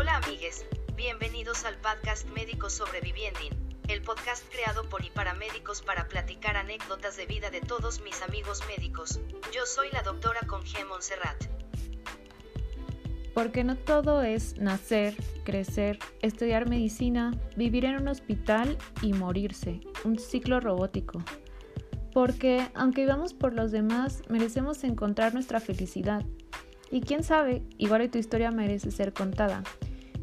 Hola amigues, bienvenidos al podcast Médicos Sobreviviendo, el podcast creado por y para médicos para platicar anécdotas de vida de todos mis amigos médicos. Yo soy la doctora Conge Montserrat. Porque no todo es nacer, crecer, estudiar medicina, vivir en un hospital y morirse, un ciclo robótico. Porque aunque vivamos por los demás, merecemos encontrar nuestra felicidad. Y quién sabe, igual tu historia merece ser contada.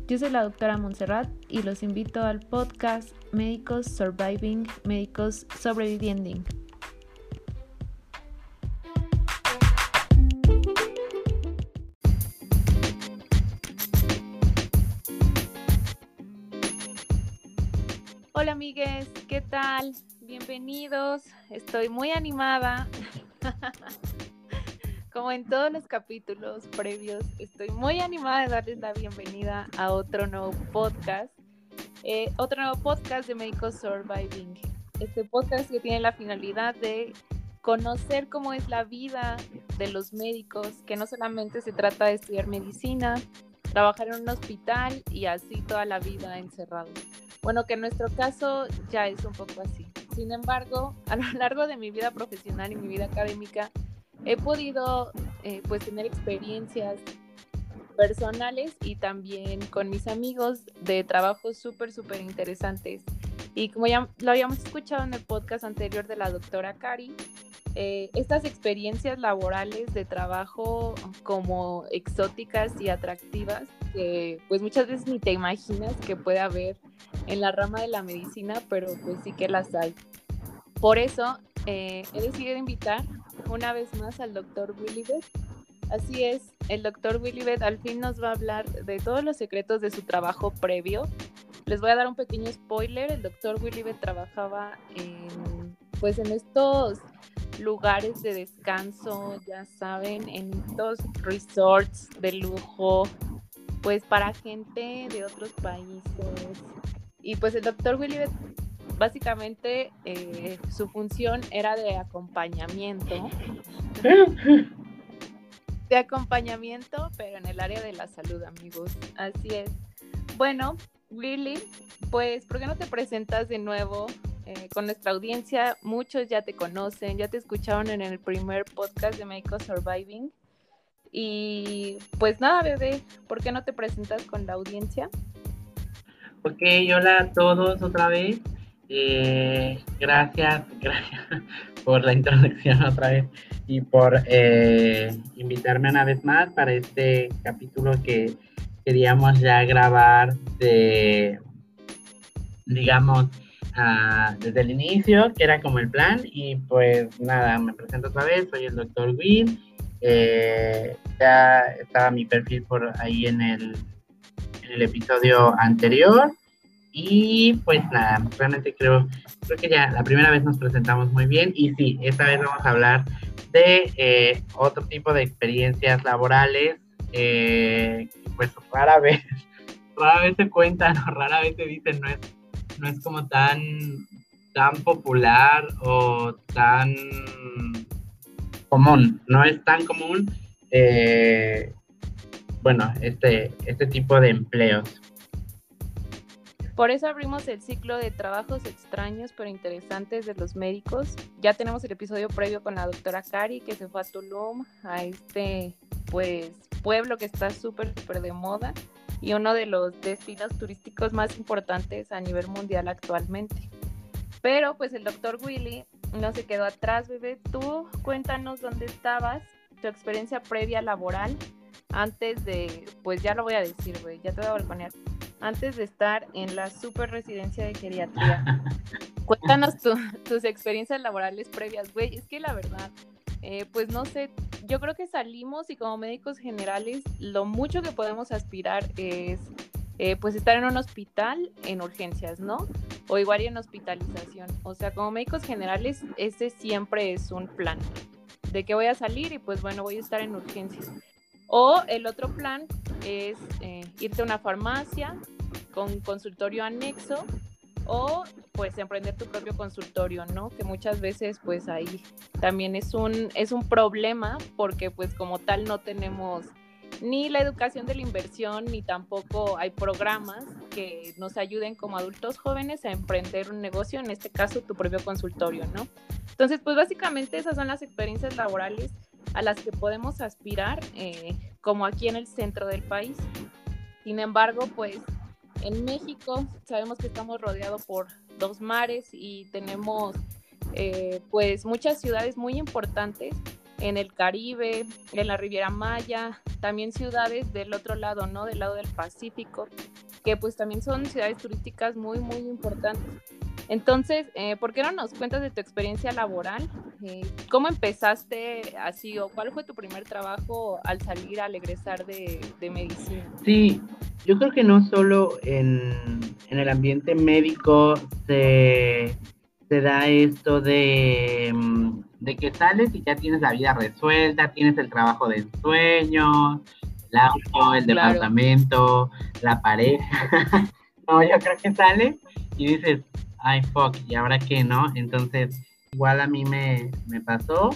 Yo soy la doctora Montserrat y los invito al podcast Médicos Surviving, Médicos Sobreviviendo. Hola amigues, ¿qué tal? Bienvenidos, estoy muy animada. Como en todos los capítulos previos, estoy muy animada de darles la bienvenida a otro nuevo podcast. Eh, otro nuevo podcast de Médicos Surviving. Este podcast que tiene la finalidad de conocer cómo es la vida de los médicos, que no solamente se trata de estudiar medicina, trabajar en un hospital y así toda la vida encerrado. Bueno, que en nuestro caso ya es un poco así. Sin embargo, a lo largo de mi vida profesional y mi vida académica, he podido eh, pues tener experiencias personales y también con mis amigos de trabajos súper, súper interesantes. Y como ya lo habíamos escuchado en el podcast anterior de la doctora Cari, eh, estas experiencias laborales de trabajo como exóticas y atractivas que pues muchas veces ni te imaginas que puede haber en la rama de la medicina, pero pues sí que las hay. Por eso eh, he decidido invitar una vez más al doctor Willibet. Así es, el doctor Willibet al fin nos va a hablar de todos los secretos de su trabajo previo. Les voy a dar un pequeño spoiler, el doctor Willibet trabajaba en, pues en estos lugares de descanso, ya saben, en estos resorts de lujo, pues para gente de otros países. Y pues el doctor Willibet básicamente eh, su función era de acompañamiento. De acompañamiento, pero en el área de la salud, amigos. Así es. Bueno, Willy, pues, ¿por qué no te presentas de nuevo eh, con nuestra audiencia? Muchos ya te conocen, ya te escucharon en el primer podcast de México Surviving. Y pues nada, bebé, ¿por qué no te presentas con la audiencia? Ok, hola a todos otra vez. Eh, gracias, gracias por la introducción otra vez y por eh, invitarme una vez más para este capítulo que queríamos ya grabar de, digamos, uh, desde el inicio, que era como el plan. Y pues nada, me presento otra vez, soy el doctor Will. Eh, ya estaba mi perfil por ahí en el, en el episodio anterior. Y pues nada, realmente creo, creo que ya la primera vez nos presentamos muy bien y sí, esta vez vamos a hablar de eh, otro tipo de experiencias laborales, eh, pues rara vez, rara vez se cuentan o rara vez se dicen, no es, no es como tan, tan popular o tan común, no es tan común, eh, bueno, este, este tipo de empleos. Por eso abrimos el ciclo de trabajos extraños pero interesantes de los médicos. Ya tenemos el episodio previo con la doctora Cari que se fue a Tulum, a este pues pueblo que está súper súper de moda y uno de los destinos turísticos más importantes a nivel mundial actualmente. Pero pues el doctor Willy no se quedó atrás, bebé. Tú cuéntanos dónde estabas, tu experiencia previa laboral antes de, pues ya lo voy a decir, güey, ya te voy a balconear antes de estar en la super residencia de geriatría. Cuéntanos tus experiencias laborales previas, güey. Es que la verdad, eh, pues no sé, yo creo que salimos y como médicos generales lo mucho que podemos aspirar es eh, pues estar en un hospital en urgencias, ¿no? O igual en hospitalización. O sea, como médicos generales, ese siempre es un plan de que voy a salir y pues bueno, voy a estar en urgencias. O el otro plan es eh, irte a una farmacia con consultorio anexo o pues emprender tu propio consultorio, ¿no? Que muchas veces pues ahí también es un, es un problema porque pues como tal no tenemos ni la educación de la inversión, ni tampoco hay programas que nos ayuden como adultos jóvenes a emprender un negocio, en este caso tu propio consultorio, ¿no? Entonces, pues básicamente esas son las experiencias laborales a las que podemos aspirar, eh, como aquí en el centro del país. Sin embargo, pues en México sabemos que estamos rodeados por dos mares y tenemos eh, pues muchas ciudades muy importantes en el Caribe, en la Riviera Maya, también ciudades del otro lado, ¿no? Del lado del Pacífico, que pues también son ciudades turísticas muy, muy importantes. Entonces, eh, ¿por qué no nos cuentas de tu experiencia laboral? Eh, ¿Cómo empezaste así o cuál fue tu primer trabajo al salir, al egresar de, de medicina? Sí, yo creo que no solo en, en el ambiente médico se, se da esto de, mm, de que sales y ya tienes la vida resuelta, tienes el trabajo de sueño, el auto, el departamento, la pareja. no, yo creo que sales y dices, ay, fuck, ¿y ahora qué, no? Entonces, igual a mí me, me pasó.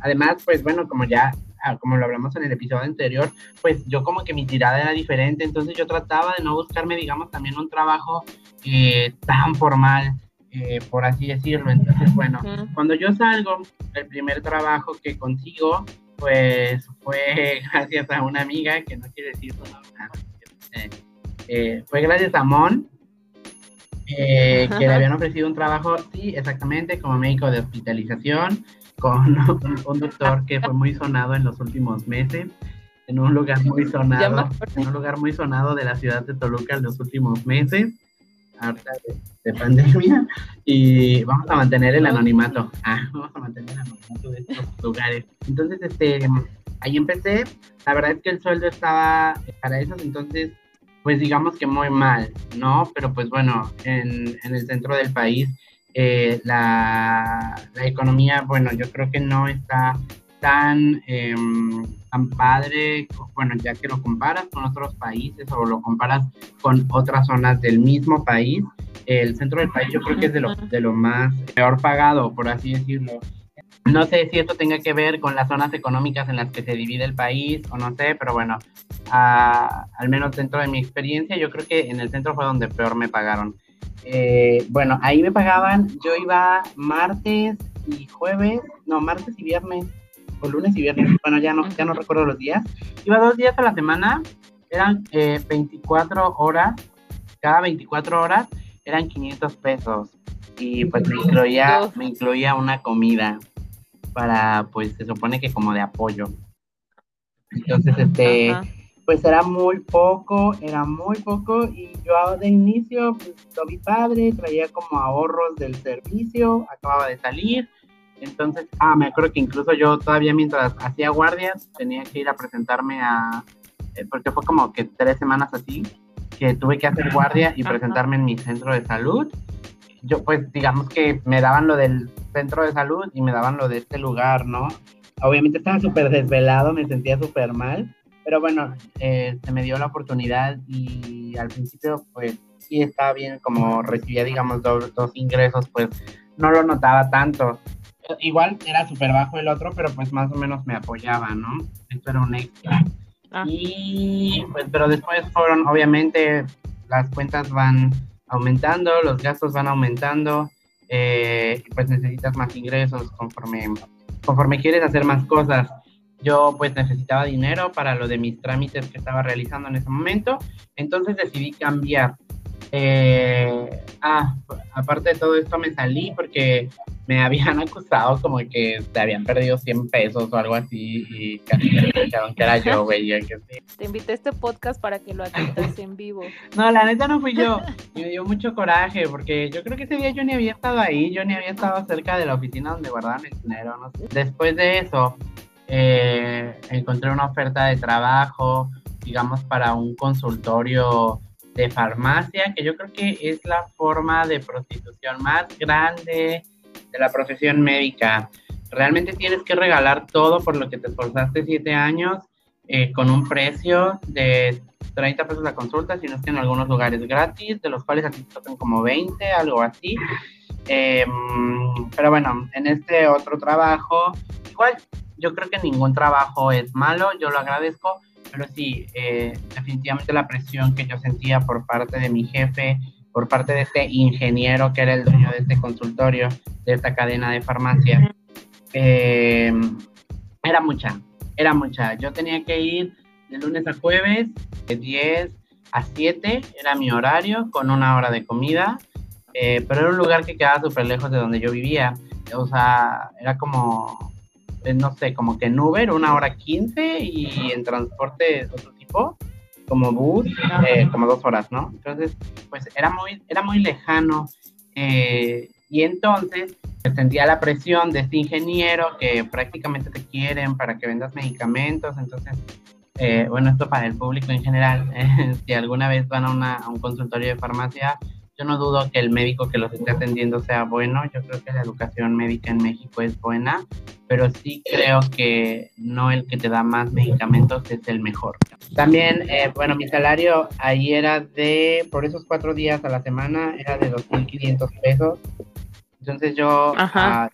Además, pues bueno, como ya, ah, como lo hablamos en el episodio anterior, pues yo como que mi tirada era diferente, entonces yo trataba de no buscarme, digamos, también un trabajo eh, tan formal, eh, por así decirlo. Entonces, bueno, cuando yo salgo, el primer trabajo que consigo, pues fue gracias a una amiga, que no quiere decir su nombre, eh, eh, fue gracias a Mon, que le habían ofrecido un trabajo, sí, exactamente, como médico de hospitalización, con un, doctor que fue muy sonado en los últimos meses, en un lugar muy sonado, en un lugar muy sonado de la ciudad de Toluca en los últimos meses harta de, pandemia y vamos a mantener el anonimato. Ah, vamos a mantener el anonimato de estos lugares. Entonces, este, ahí empecé. La verdad es que el sueldo estaba para esos entonces, pues digamos que muy mal, ¿no? Pero pues bueno, en, en el centro del país, eh, la, la economía, bueno, yo creo que no está tan, em, tan padre, bueno, ya que lo comparas con otros países o lo comparas con otras zonas del mismo país, el centro del país yo creo que es de lo, de lo más peor pagado, por así decirlo. No sé si esto tenga que ver con las zonas económicas en las que se divide el país o no sé, pero bueno, al menos dentro de mi experiencia, yo creo que en el centro fue donde peor me pagaron. Eh, bueno, ahí me pagaban, yo iba martes y jueves, no, martes y viernes o lunes y viernes, bueno, ya no, ya no recuerdo los días. Iba dos días a la semana, eran 24 eh, horas, cada 24 horas eran 500 pesos. Y pues me incluía, me incluía una comida para, pues se supone que como de apoyo. Entonces, este, pues era muy poco, era muy poco. Y yo de inicio, pues lo vi padre, traía como ahorros del servicio, acababa de salir, entonces, ah, me acuerdo que incluso yo todavía mientras hacía guardias tenía que ir a presentarme a, eh, porque fue como que tres semanas así, que tuve que hacer guardia y presentarme en mi centro de salud. Yo pues digamos que me daban lo del centro de salud y me daban lo de este lugar, ¿no? Obviamente estaba súper desvelado, me sentía súper mal, pero bueno, eh, se me dio la oportunidad y al principio pues sí estaba bien, como recibía digamos dos, dos ingresos, pues no lo notaba tanto igual era súper bajo el otro, pero pues más o menos me apoyaba, ¿no? Esto era un extra. Ah. Y pues, pero después fueron, obviamente, las cuentas van aumentando, los gastos van aumentando, eh, pues necesitas más ingresos conforme, conforme quieres hacer más cosas. Yo pues necesitaba dinero para lo de mis trámites que estaba realizando en ese momento, entonces decidí cambiar. Eh, ah, aparte de todo esto me salí porque me habían acusado como que te habían perdido 100 pesos o algo así y casi me pensaron que era yo, güey. Te invité a este podcast para que lo atiendas en vivo. No, la neta no fui yo. Me dio mucho coraje porque yo creo que ese día yo ni había estado ahí, yo ni había estado cerca de la oficina donde guardaban el dinero, no sé. Después de eso, eh, encontré una oferta de trabajo, digamos, para un consultorio de farmacia, que yo creo que es la forma de prostitución más grande de la profesión médica. Realmente tienes que regalar todo por lo que te esforzaste siete años eh, con un precio de 30 pesos la consulta, si no es que en algunos lugares gratis, de los cuales aquí tocan como 20, algo así. Em, pero bueno, en este otro trabajo, igual yo creo que ningún trabajo es malo, yo lo agradezco, pero sí, eh, definitivamente la presión que yo sentía por parte de mi jefe, por parte de este ingeniero que era el dueño de este consultorio, de esta cadena de farmacia, eh, era mucha, era mucha. Yo tenía que ir de lunes a jueves, de 10 a 7, era mi horario, con una hora de comida, eh, pero era un lugar que quedaba súper lejos de donde yo vivía. O sea, era como, eh, no sé, como que en Uber una hora 15 y en transporte de otro tipo, como bus, eh, como dos horas, ¿no? Entonces, pues era muy, era muy lejano. y entonces sentía la presión de este ingeniero que prácticamente te quieren para que vendas medicamentos. Entonces, bueno, esto para el público en general, si alguna vez van a, a un consultorio de farmacia, yo no dudo que el médico que los esté atendiendo sea bueno, yo creo que la educación médica en México es buena, pero sí creo que no el que te da más medicamentos es el mejor. También, eh, bueno, mi salario ahí era de, por esos cuatro días a la semana, era de 2.500 pesos. Entonces yo a,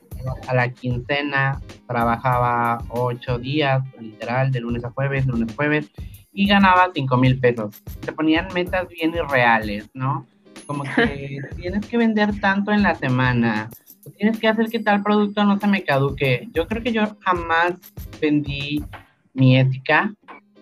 a, la quincena trabajaba ocho días, literal, de lunes a jueves, lunes a jueves, y ganaba cinco mil pesos. Se ponían metas bien irreales, ¿no? Como que tienes que vender tanto en la semana, tienes que hacer que tal producto no se me caduque. Yo creo que yo jamás vendí mi ética.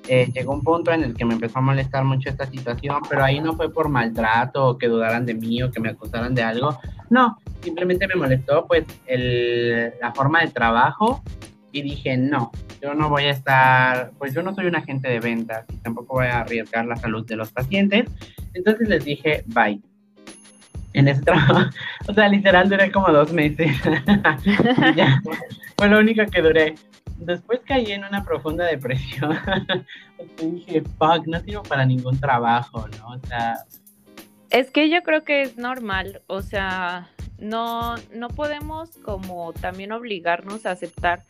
Eh, llegó un punto en el que me empezó a molestar mucho esta situación, pero ahí no fue por maltrato o que dudaran de mí o que me acusaran de algo. No, simplemente me molestó pues el, la forma de trabajo y dije, no, yo no voy a estar, pues yo no soy un agente de ventas y tampoco voy a arriesgar la salud de los pacientes. Entonces les dije, bye en ese trabajo. O sea, literal duré como dos meses. ya, fue lo único que duré. Después caí en una profunda depresión. dije, fuck, no sirvo para ningún trabajo, ¿no? O sea. Es que yo creo que es normal, o sea, no, no podemos como también obligarnos a aceptar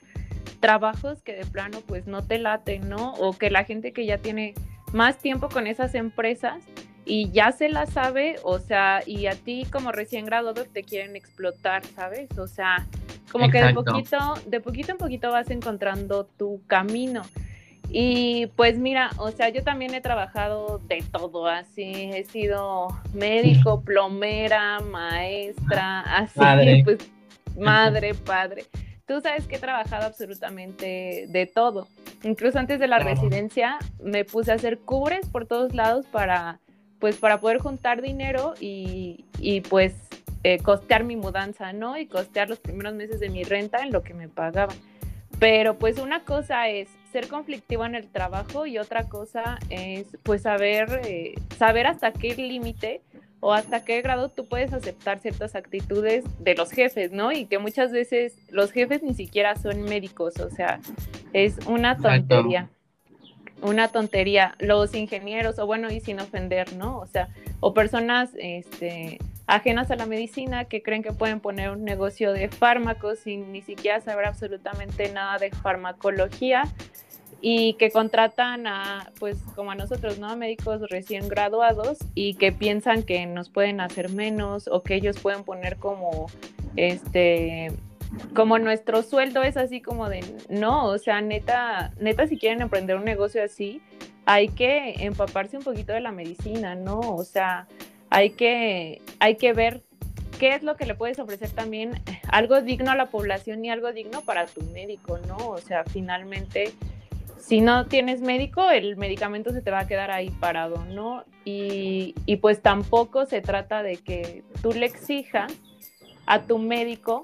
trabajos que de plano pues no te laten, ¿no? O que la gente que ya tiene más tiempo con esas empresas y ya se la sabe, o sea, y a ti como recién graduado te quieren explotar, ¿sabes? O sea, como que de poquito, de poquito en poquito vas encontrando tu camino. Y pues mira, o sea, yo también he trabajado de todo, así, he sido médico, plomera, maestra, así, pues madre, padre. Tú sabes que he trabajado absolutamente de todo. Incluso antes de la residencia me puse a hacer cubres por todos lados para pues para poder juntar dinero y, pues eh, costear mi mudanza, ¿no? Y costear los primeros meses de mi renta en lo que me pagaban. Pero pues una cosa es ser conflictivo en el trabajo y otra cosa es pues saber, eh, saber hasta qué límite o hasta qué grado tú puedes aceptar ciertas actitudes de los jefes, ¿no? Y que muchas veces los jefes ni siquiera son médicos, o sea, es una tontería una tontería. Los ingenieros, o bueno, y sin ofender, ¿no? O sea, o personas este, ajenas a la medicina que creen que pueden poner un negocio de fármacos sin ni siquiera saber absolutamente nada de farmacología y que contratan a, pues como a nosotros, ¿no? A médicos recién graduados y que piensan que nos pueden hacer menos o que ellos pueden poner como, este, como nuestro sueldo es así como de, no, o sea, neta, neta, si quieren emprender un negocio así, hay que empaparse un poquito de la medicina, ¿no? O sea, hay que, hay que ver qué es lo que le puedes ofrecer también, algo digno a la población y algo digno para tu médico, ¿no? O sea, finalmente, si no tienes médico, el medicamento se te va a quedar ahí parado, ¿no? Y, y pues tampoco se trata de que tú le exijas a tu médico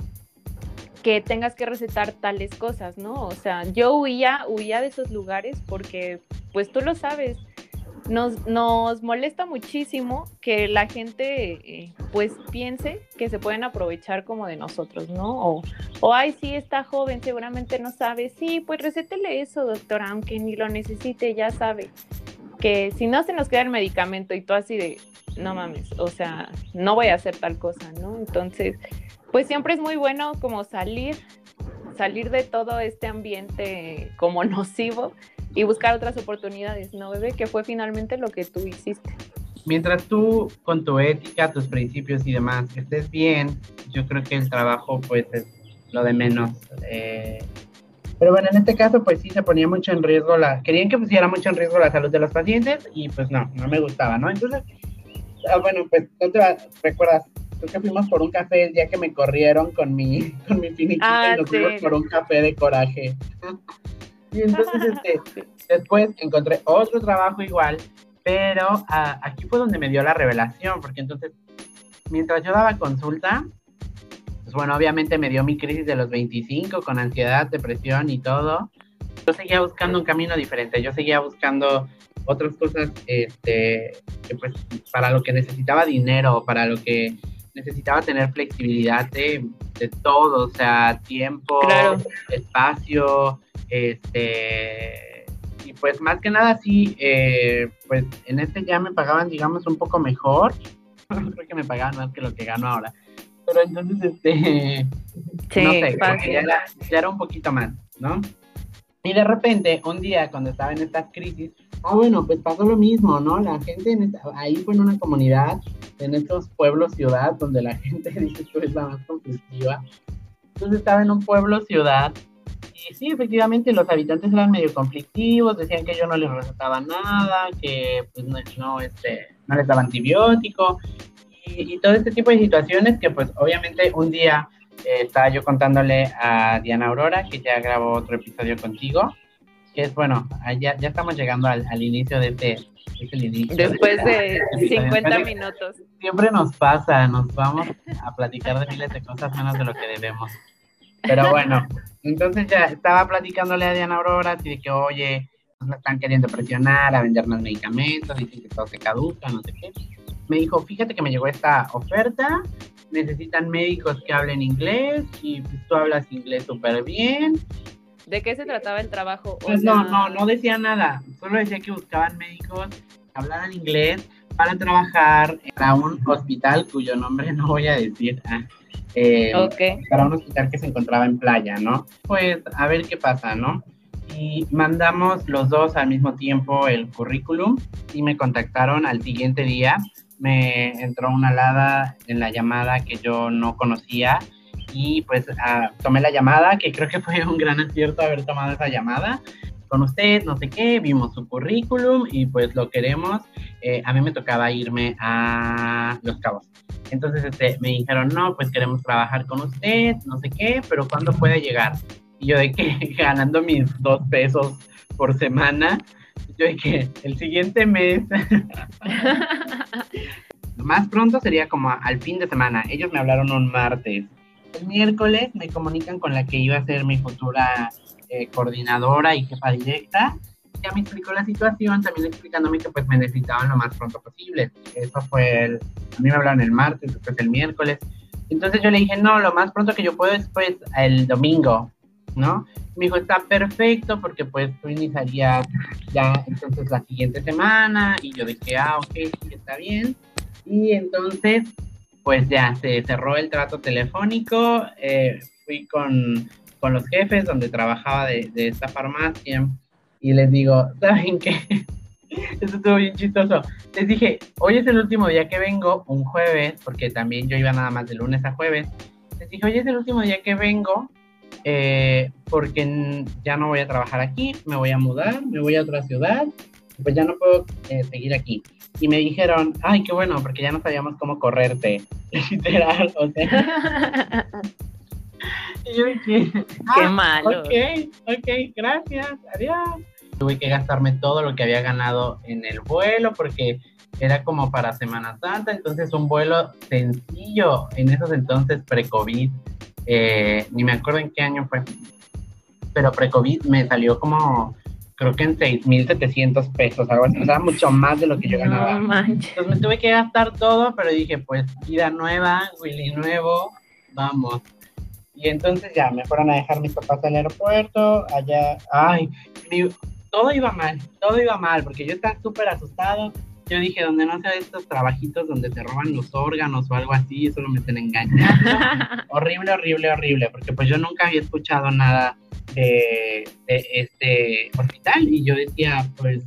que tengas que recetar tales cosas, ¿no? O sea, yo huía, huía de esos lugares porque, pues tú lo sabes, nos, nos molesta muchísimo que la gente, eh, pues, piense que se pueden aprovechar como de nosotros, ¿no? O, o, ay, sí, está joven, seguramente no sabe. Sí, pues recétele eso, doctora, aunque ni lo necesite, ya sabe. Que si no se nos queda el medicamento y tú así de, no mames, o sea, no voy a hacer tal cosa, ¿no? Entonces, pues siempre es muy bueno como salir, salir de todo este ambiente como nocivo y buscar otras oportunidades, ¿no, bebé? Que fue finalmente lo que tú hiciste. Mientras tú con tu ética, tus principios y demás estés bien, yo creo que el trabajo pues es lo de menos. Eh, Pero bueno, en este caso, pues sí se ponía mucho en riesgo la, querían que pusiera mucho en riesgo la salud de los pacientes y pues no, no me gustaba, ¿no? Entonces, ah, bueno, pues no te recuerdas, creo que fuimos por un café el día que me corrieron con mi, con mi finiquita Ah, y nos sí. fuimos por un café de coraje. y entonces, este, después encontré otro trabajo igual, pero ah, aquí fue donde me dio la revelación, porque entonces, mientras yo daba consulta, pues bueno, obviamente me dio mi crisis de los 25 con ansiedad, depresión y todo. Yo seguía buscando un camino diferente, yo seguía buscando otras cosas, este, que pues para lo que necesitaba dinero, para lo que necesitaba tener flexibilidad de, de todo, o sea, tiempo, Claro. espacio, este, y pues más que nada sí, eh, pues en este ya me pagaban, digamos, un poco mejor, creo que me pagaban más que lo que gano ahora, pero entonces, este, Sí, no sé, ya era, ya era un poquito más, ¿no? Y de repente, un día cuando estaba en estas crisis, ah, bueno, pues pasó lo mismo, ¿no? La gente en esta- ahí fue en una comunidad, en estos pueblos ciudad, donde la gente dice que es la más conflictiva. Entonces estaba en un pueblo ciudad y sí, efectivamente los habitantes eran medio conflictivos, decían que yo no les recetaba nada, que pues no, este, no les daba antibiótico y, y todo este tipo de situaciones que pues obviamente un día eh, estaba yo contándole a Diana Aurora, que ya grabó otro episodio contigo, que es bueno, ah, ya, ya estamos llegando al, al inicio de este, es el inicio Después de episodio. 50 Siempre- minutos. Siempre nos pasa, nos vamos a platicar de miles de cosas menos de lo que debemos. Pero bueno, entonces ya estaba platicándole a Diana Aurora, así de que, oye, nos están queriendo presionar a vendernos medicamentos, dicen que todo se caduca, no sé qué. Me dijo, fíjate que me llegó esta oferta, necesitan médicos que hablen inglés y pues, tú hablas inglés súper bien. ¿De qué se trataba el trabajo? Pues no, sea, no, no decía nada, solo decía que buscaban médicos que hablaran inglés para trabajar para un hospital cuyo nombre no voy a decir. ah, eh, Ok. para un hospital que se encontraba en playa, ¿no? Pues a ver qué pasa, ¿no? Y mandamos los dos al mismo tiempo el currículum y me contactaron al siguiente día. Me entró una alada en la llamada que yo no conocía y pues ah, tomé la llamada, que creo que fue un gran acierto haber tomado esa llamada con usted, no sé qué, vimos su currículum y pues lo queremos. Eh, a mí me tocaba irme a Los Cabos. Entonces este, me dijeron, no, pues queremos trabajar con usted, no sé qué, pero ¿cuándo puede llegar? Y yo de que ganando mis dos pesos por semana, yo de que el siguiente mes, más pronto sería como al fin de semana. Ellos me hablaron un martes. El miércoles me comunican con la que iba a ser mi futura eh, coordinadora y jefa directa. Ya me explicó la situación, también explicándome que pues me necesitaban lo más pronto posible. Eso fue el, a mí me hablaron el martes, después el miércoles. Entonces yo le dije, no, lo más pronto que yo puedo es pues el domingo, ¿no? Me dijo, está perfecto porque pues tú iniciarías ya entonces la siguiente semana y yo dije, ah, ok, sí, está bien. Y entonces, pues ya se cerró el trato telefónico, eh, fui con, con los jefes donde trabajaba de, de esta farmacia y les digo, ¿saben qué? Eso estuvo bien chistoso. Les dije, hoy es el último día que vengo, un jueves, porque también yo iba nada más de lunes a jueves. Les dije, hoy es el último día que vengo, eh, porque ya no voy a trabajar aquí, me voy a mudar, me voy a otra ciudad, pues ya no puedo eh, seguir aquí. Y me dijeron, ay, qué bueno, porque ya no sabíamos cómo correrte, literal, o sea, y yo dije, Qué "Ah, malo. Ok, ok, gracias, adiós. Tuve que gastarme todo lo que había ganado en el vuelo porque era como para Semana Santa, entonces un vuelo sencillo en esos entonces pre-COVID, eh, ni me acuerdo en qué año fue, pero pre-COVID me salió como, creo que en 6.700 pesos, algo así, o sea, mucho más de lo que yo ganaba. No manches. Entonces me tuve que gastar todo, pero dije, pues, vida nueva, Willy nuevo, vamos. Y entonces ya me fueron a dejar mis papás al aeropuerto, allá, ay, mi- todo iba mal, todo iba mal, porque yo estaba súper asustado. Yo dije, donde no sea estos trabajitos donde te roban los órganos o algo así, solo me estén engañando. horrible, horrible, horrible, porque pues yo nunca había escuchado nada este hospital y yo decía, pues,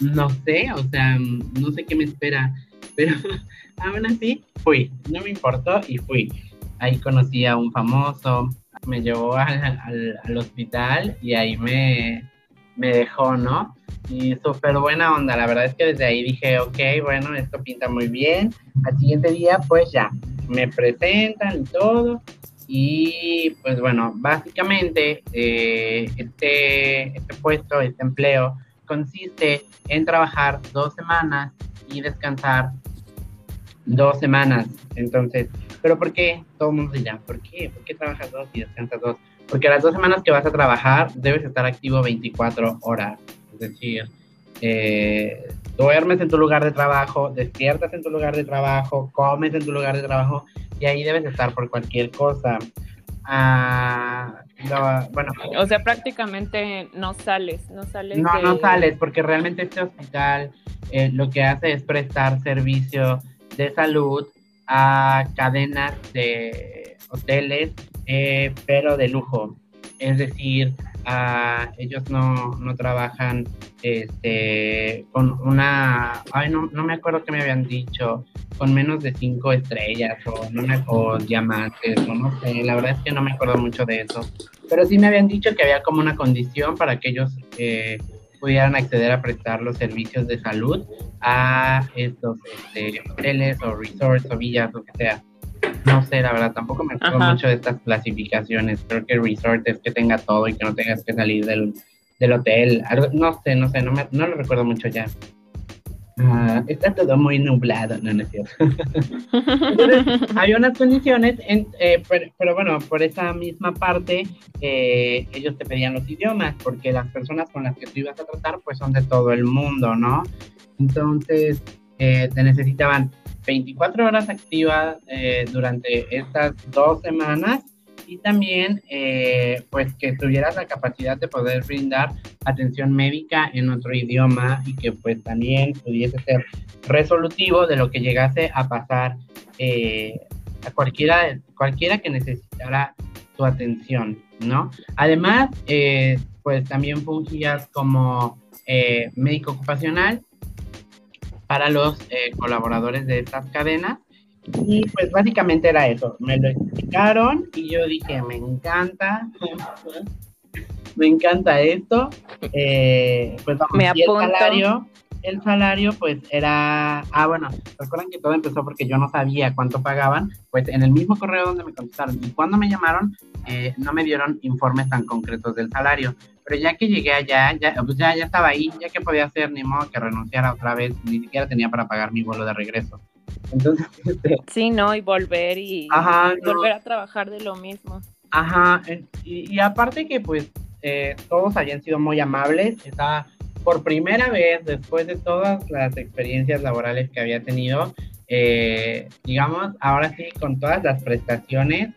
no sé, o sea, no sé qué me espera, pero aún así fui, no me importó y fui. Ahí conocí a un famoso, me llevó al, al, hospital y ahí me, me dejó, ¿no? Y súper buena onda, la verdad es que desde ahí dije, ok, bueno, esto pinta muy bien. Al siguiente día, pues ya, me presentan y todo. Y pues bueno, básicamente eh, este, este puesto, este empleo, consiste en trabajar dos semanas y descansar dos semanas. Entonces, ¿pero por qué? Todo el mundo dirá, ¿por qué? ¿Por qué trabajas dos y descansas dos? Porque las dos semanas que vas a trabajar debes estar activo 24 horas. Es decir, eh, duermes en tu lugar de trabajo, despiertas en tu lugar de trabajo, comes en tu lugar de trabajo y ahí debes estar por cualquier cosa. Ah, bueno. O sea, prácticamente no sales, no sales. No, no sales, porque realmente este hospital eh, lo que hace es prestar servicio de salud a cadenas de hoteles, eh, pero de lujo. Es decir, ellos no, no, trabajan este, con una, ay, no, no, me acuerdo qué me habían dicho, con menos de cinco estrellas o, no diamantes, o no sé, la verdad es que no me acuerdo mucho de eso. Pero sí me habían dicho que había como una condición para que ellos eh, pudieran acceder a prestar los servicios de salud a estos este, hoteles o resorts o villas, lo que sea. No sé, la verdad, tampoco me acuerdo mucho de estas clasificaciones. Creo que resort es que tenga todo y que no tengas que salir del, del hotel. No sé, no sé, no, me, no lo recuerdo mucho ya. Ah, está todo muy nublado, no, no es cierto. hay unas condiciones, en, eh, pero, bueno, por esa misma parte, eh, ellos te pedían los idiomas, porque las personas con las que tú ibas a tratar, pues son de todo el mundo, ¿no? Entonces, eh, te necesitaban 24 horas activas eh, durante estas dos semanas y también eh, pues que tuvieras la capacidad de poder brindar atención médica en otro idioma y que pues también pudiese ser resolutivo de lo que llegase a pasar eh, a cualquiera, cualquiera que necesitara tu atención, ¿no? Además, pues también fungías como médico ocupacional para los eh, colaboradores de estas cadenas. Y pues básicamente era eso, me lo explicaron y yo dije, me encanta, me encanta esto. Eh, pues vamos, me y el salario, el salario pues era, ah bueno, recuerdan que todo empezó porque yo no sabía cuánto pagaban, pues en el mismo correo donde me contestaron y cuando me llamaron eh, no me dieron informes tan concretos del salario, pero ya que llegué allá, ya, pues ya, ya estaba ahí, ya que podía hacer, ni modo que renunciara otra vez, ni siquiera tenía para pagar mi vuelo de regreso. Entonces, este, sí, no, y volver y volver a trabajar de lo mismo. Ajá, y, aparte que pues eh, todos hayan sido muy amables, estaba por primera vez después de todas las experiencias laborales que había tenido, eh, digamos, ahora sí, con todas las prestaciones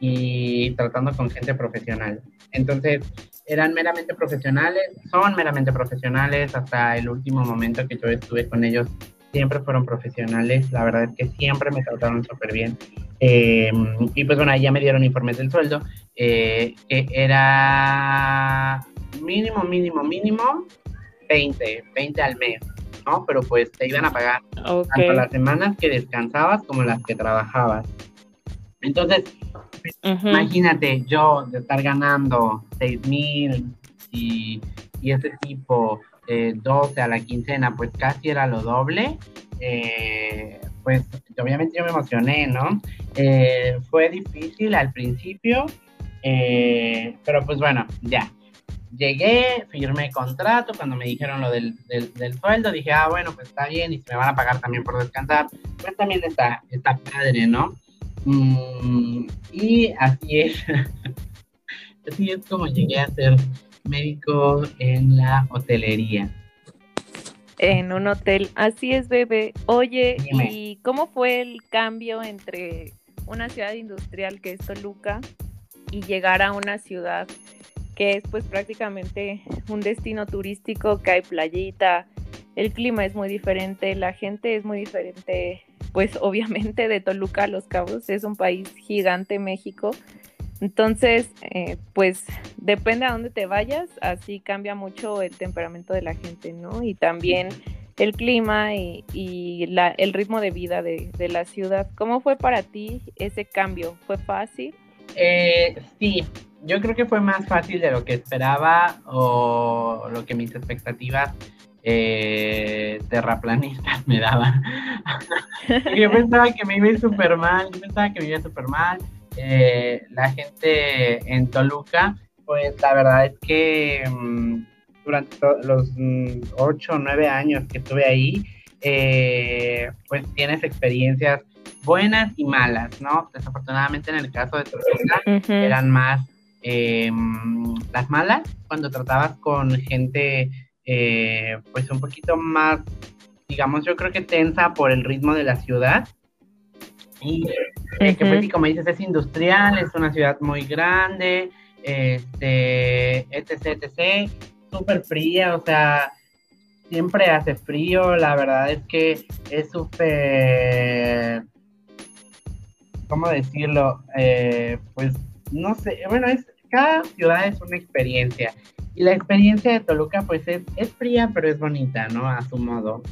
y tratando con gente profesional. Entonces, eran meramente profesionales, son meramente profesionales, hasta el último momento que yo estuve con ellos, siempre fueron profesionales, la verdad es que siempre me trataron súper bien. Em, y pues bueno, ahí ya me dieron informes del sueldo, eh, que era mínimo, mínimo, mínimo 20, 20 al mes, ¿no? Pero pues te iban a pagar tanto las semanas que descansabas como las que trabajabas. Entonces, imagínate yo de estar ganando 6 mil y, y ese tipo eh, 12 a la quincena, pues casi era lo doble. Eh, pues obviamente yo me emocioné, ¿no? Eh, fue difícil al principio, eh, pero pues bueno, ya llegué, firmé contrato, cuando me dijeron lo del, del, sueldo, dije, ah, bueno, pues está bien, y se me van a pagar también por descansar, pues también está, está padre, ¿no? Mm, y así es, así es como llegué a ser médico en la hotelería. En un hotel, así es, bebé. Oye, ¿y cómo fue el cambio entre una ciudad industrial que es Toluca y llegar a una ciudad que es pues prácticamente un destino turístico que hay playita, el clima es muy diferente, la gente es muy diferente, pues obviamente de Toluca a Los Cabos es un país gigante México, entonces pues pues depende a dónde te vayas, así cambia mucho el temperamento de la gente, ¿no? Y también el clima y, el ritmo de vida de, de la ciudad. ¿Cómo fue para ti ese cambio? ¿Fue fácil? Eh, sí, yo creo que fue más fácil de lo que esperaba o lo que mis expectativas eh, terraplanistas me daban. yo pensaba que me iba súper mal, yo pensaba que me iba súper mal. Eh, la gente en Toluca, pues la verdad es que mm, durante los mm, ocho o nueve años que estuve ahí, eh, pues tienes experiencias buenas y malas, ¿no? Desafortunadamente en el caso de Toluca eran más em, las malas cuando tratabas con gente eh, pues un poquito más, digamos, yo creo que tensa por el ritmo de la ciudad. Y eh, que pues, como dices, es industrial, es una ciudad muy grande, este, etc, etc, súper fría, o sea, siempre hace frío, la verdad es que es súper, ¿cómo decirlo? Eh, pues no sé, bueno, es, cada ciudad es una experiencia y la experiencia de Toluca pues es, es fría, pero es bonita, ¿no? A su modo.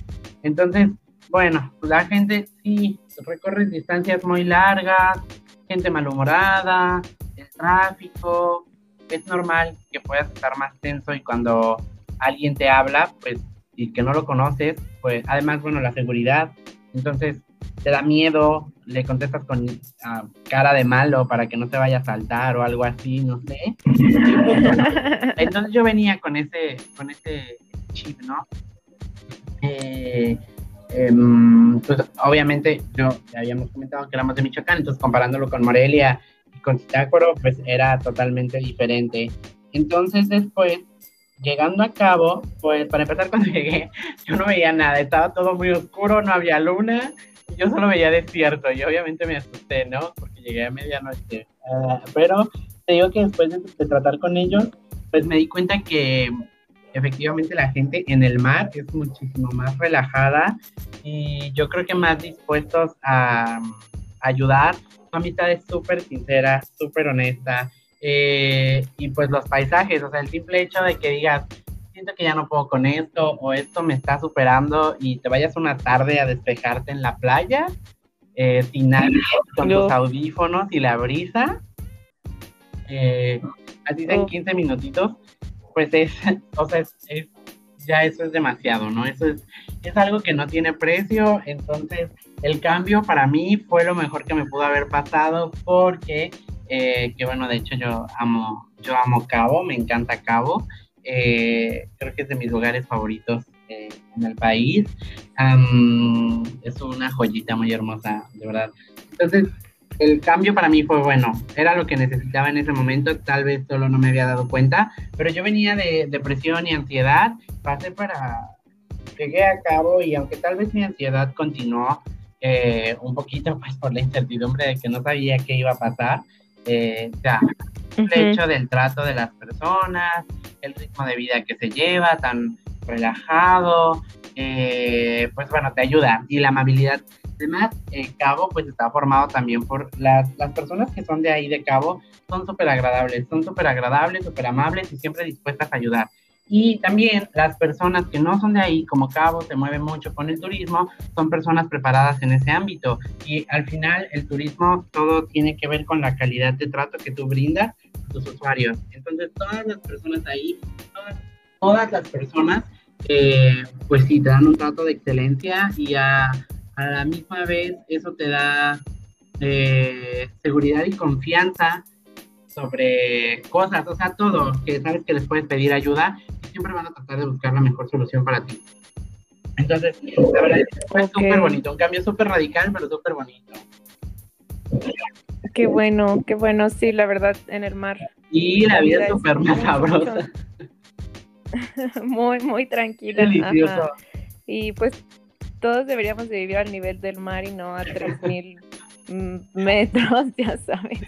Entonces, bueno, la gente sí recorre distancias muy largas, gente malhumorada, el tráfico, es normal que puedas estar más tenso y cuando alguien te habla, pues, y que no lo conoces, pues, además, bueno, la seguridad, entonces te da miedo, le contestas con ah, cara de malo para que no te vaya a saltar o algo así, no sé. Entonces yo venía con ese, con ese chip, ¿no? Eh, em, pues obviamente yo ya habíamos comentado que éramos de Michoacán, entonces comparándolo con Morelia y con Zitácuaro, pues era totalmente diferente. Entonces después, llegando a cabo, pues para empezar cuando llegué, yo no veía nada, estaba todo muy oscuro, no había luna, yo solo veía despierto y obviamente me asusté, ¿no? Porque llegué a medianoche. Ah, pero te digo que después de, tratar con ellos, pues me di cuenta que efectivamente la gente en el mar es muchísimo más relajada y yo creo que más dispuestos a, ayudar. Su amistad es súper sincera, súper honesta. Eh, y pues los paisajes, o sea, el simple hecho de que digas, siento que ya no puedo con esto o esto me está superando y te vayas una tarde a despejarte en la playa eh, sin nadie, con tus audífonos y la brisa, eh, así en 15 minutitos, pues es, o sea, es, ya eso es demasiado, ¿no? Eso es, es algo que no tiene precio, entonces el cambio para mí fue lo mejor que me pudo haber pasado porque, eh, que bueno, de hecho yo amo, yo amo Cabo, me encanta Cabo, eh, creo que es de mis lugares favoritos eh, en el país. es una joyita muy hermosa, de verdad. Entonces, el cambio para mí fue bueno, era lo que necesitaba en ese momento, tal vez solo no me había dado cuenta, pero yo venía de depresión y ansiedad, pasé para, llegué a cabo y aunque tal vez mi ansiedad continuó eh, un poquito pues por la incertidumbre de que no sabía qué iba a pasar, eh, ya, el hecho del trato de las personas, el ritmo de vida que se lleva, tan relajado, eh, pues bueno, te ayuda. Y la amabilidad. Además, eh, Cabo pues está formado también por las, las personas que son de ahí de Cabo, son súper agradables, son súper agradables, súper amables y siempre dispuestas a ayudar. Y también las personas que no son de ahí, como Cabo se mueve mucho con el turismo, son personas preparadas en ese ámbito. Y al final el turismo todo tiene que ver con la calidad de trato que tú brindas tus usuarios. Entonces todas las personas ahí, todas, las personas, eh, pues sí, te dan un trato de excelencia y a, a la misma vez eso te da eh, seguridad y confianza sobre cosas, o sea, todo, que sabes que les puedes pedir ayuda siempre van a tratar de buscar la mejor solución para ti. Entonces, la verdad es que fue súper bonito, un cambio súper radical, pero súper bonito. Qué bueno, qué bueno, sí, la verdad, en el mar. Y la vida es súper más sabrosa. muy, muy tranquila. Delicioso. Y pues todos deberíamos de vivir al nivel del mar y no a 3000 metros, ya sabes.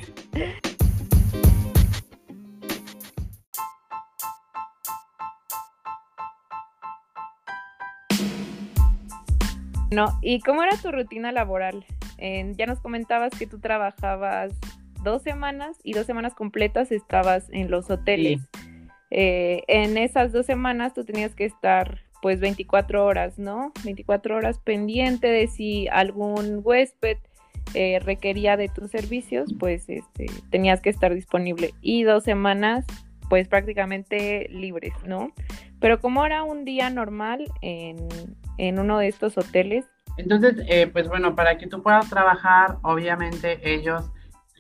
No, ¿y cómo era tu rutina laboral? Ya nos comentabas que tú trabajabas dos semanas y dos semanas completas estabas en los hoteles. Eh, en esas dos semanas tú tenías que estar pues 24 horas, ¿no? 24 horas pendiente de si algún huésped eh, requería de tus servicios, pues este, tenías que estar disponible. Y dos semanas, pues prácticamente libres, ¿no? Pero como era un día normal en, en uno de estos hoteles. Entonces, eh, pues bueno, para que tú puedas trabajar, obviamente ellos,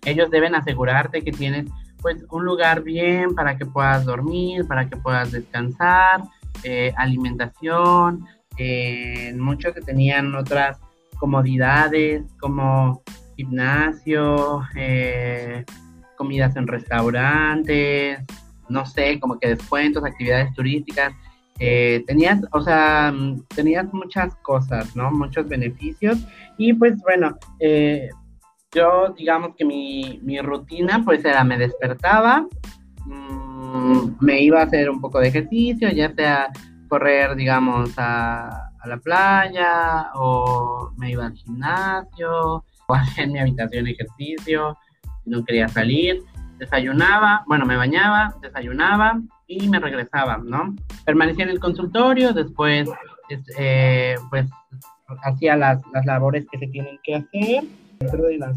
ellos deben asegurarte que tienes pues un lugar bien para que puedas dormir, para que puedas descansar, eh, alimentación, eh, muchos que tenían otras comodidades como gimnasio, eh, comidas en restaurantes, no sé, como que descuentos, actividades turísticas. Tenías, o sea, tenías muchas cosas, ¿no? Muchos beneficios. Y pues bueno, yo digamos que mi, mi, rutina pues era, me despertaba, mmm, me iba a hacer un poco de ejercicio, ya sea correr, digamos, a, a, la playa o me iba al gimnasio o hacer en mi habitación ejercicio, no quería salir, desayunaba, bueno, me bañaba, desayunaba y me regresaba, ¿no? Permanecía en el consultorio, después, eh, pues, hacía las, las labores que se tienen que hacer dentro de las,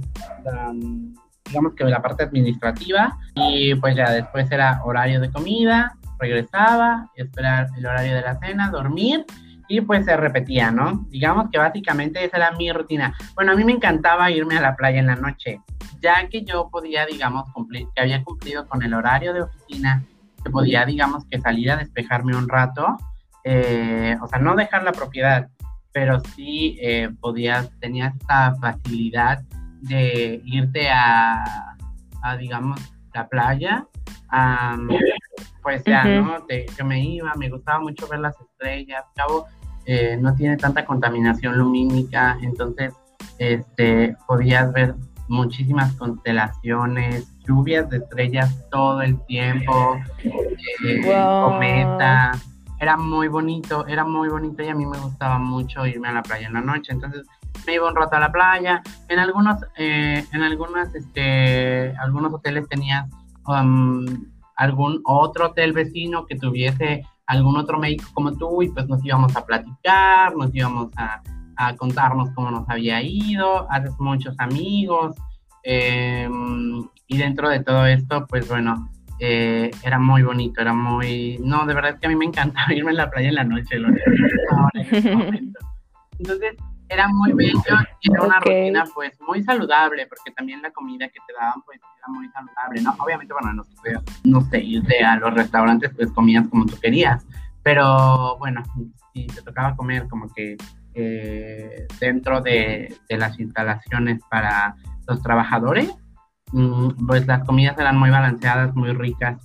digamos que la parte administrativa y pues ya después era horario de comida, regresaba, esperar el horario de la cena, dormir y pues se repetía, ¿no? Digamos que básicamente esa era mi rutina. Bueno, a mí me encantaba irme a la playa en la noche, ya que yo podía, digamos, cumplir, que había cumplido con el horario de oficina, que podía, digamos, que salir a despejarme un rato, eh, o sea, no dejar la propiedad, pero sí eh, podías, tenías esta facilidad de irte a, digamos, la playa. pues ya, ¿no? yo me iba, me gustaba mucho ver las estrellas. Cabo eh, no tiene tanta contaminación lumínica, entonces este, podías ver muchísimas constelaciones, lluvias de estrellas todo el tiempo, eh, cometas era muy bonito, era muy bonito y a mí me gustaba mucho irme a la playa en la noche. Entonces me iba un rato a la playa. En algunos, eh, en algunas, este, algunos hoteles tenías um, algún otro hotel vecino que tuviese algún otro médico como tú y pues nos íbamos a platicar, nos íbamos a, a contarnos cómo nos había ido, haces muchos amigos. Em, y dentro de todo esto, pues bueno, eh, era muy bonito, era muy... No, de verdad que a mí me encantaba irme a la playa en la noche, lo Entonces, era muy bello y era una rutina pues muy saludable, porque también la comida que te daban pues era muy saludable, ¿no? Obviamente, bueno, no, no sé, irte a los restaurantes pues comías como tú querías, pero bueno, si te tocaba comer como que eh, dentro de, de las instalaciones para los trabajadores, Mm, pues las comidas eran muy balanceadas, muy ricas,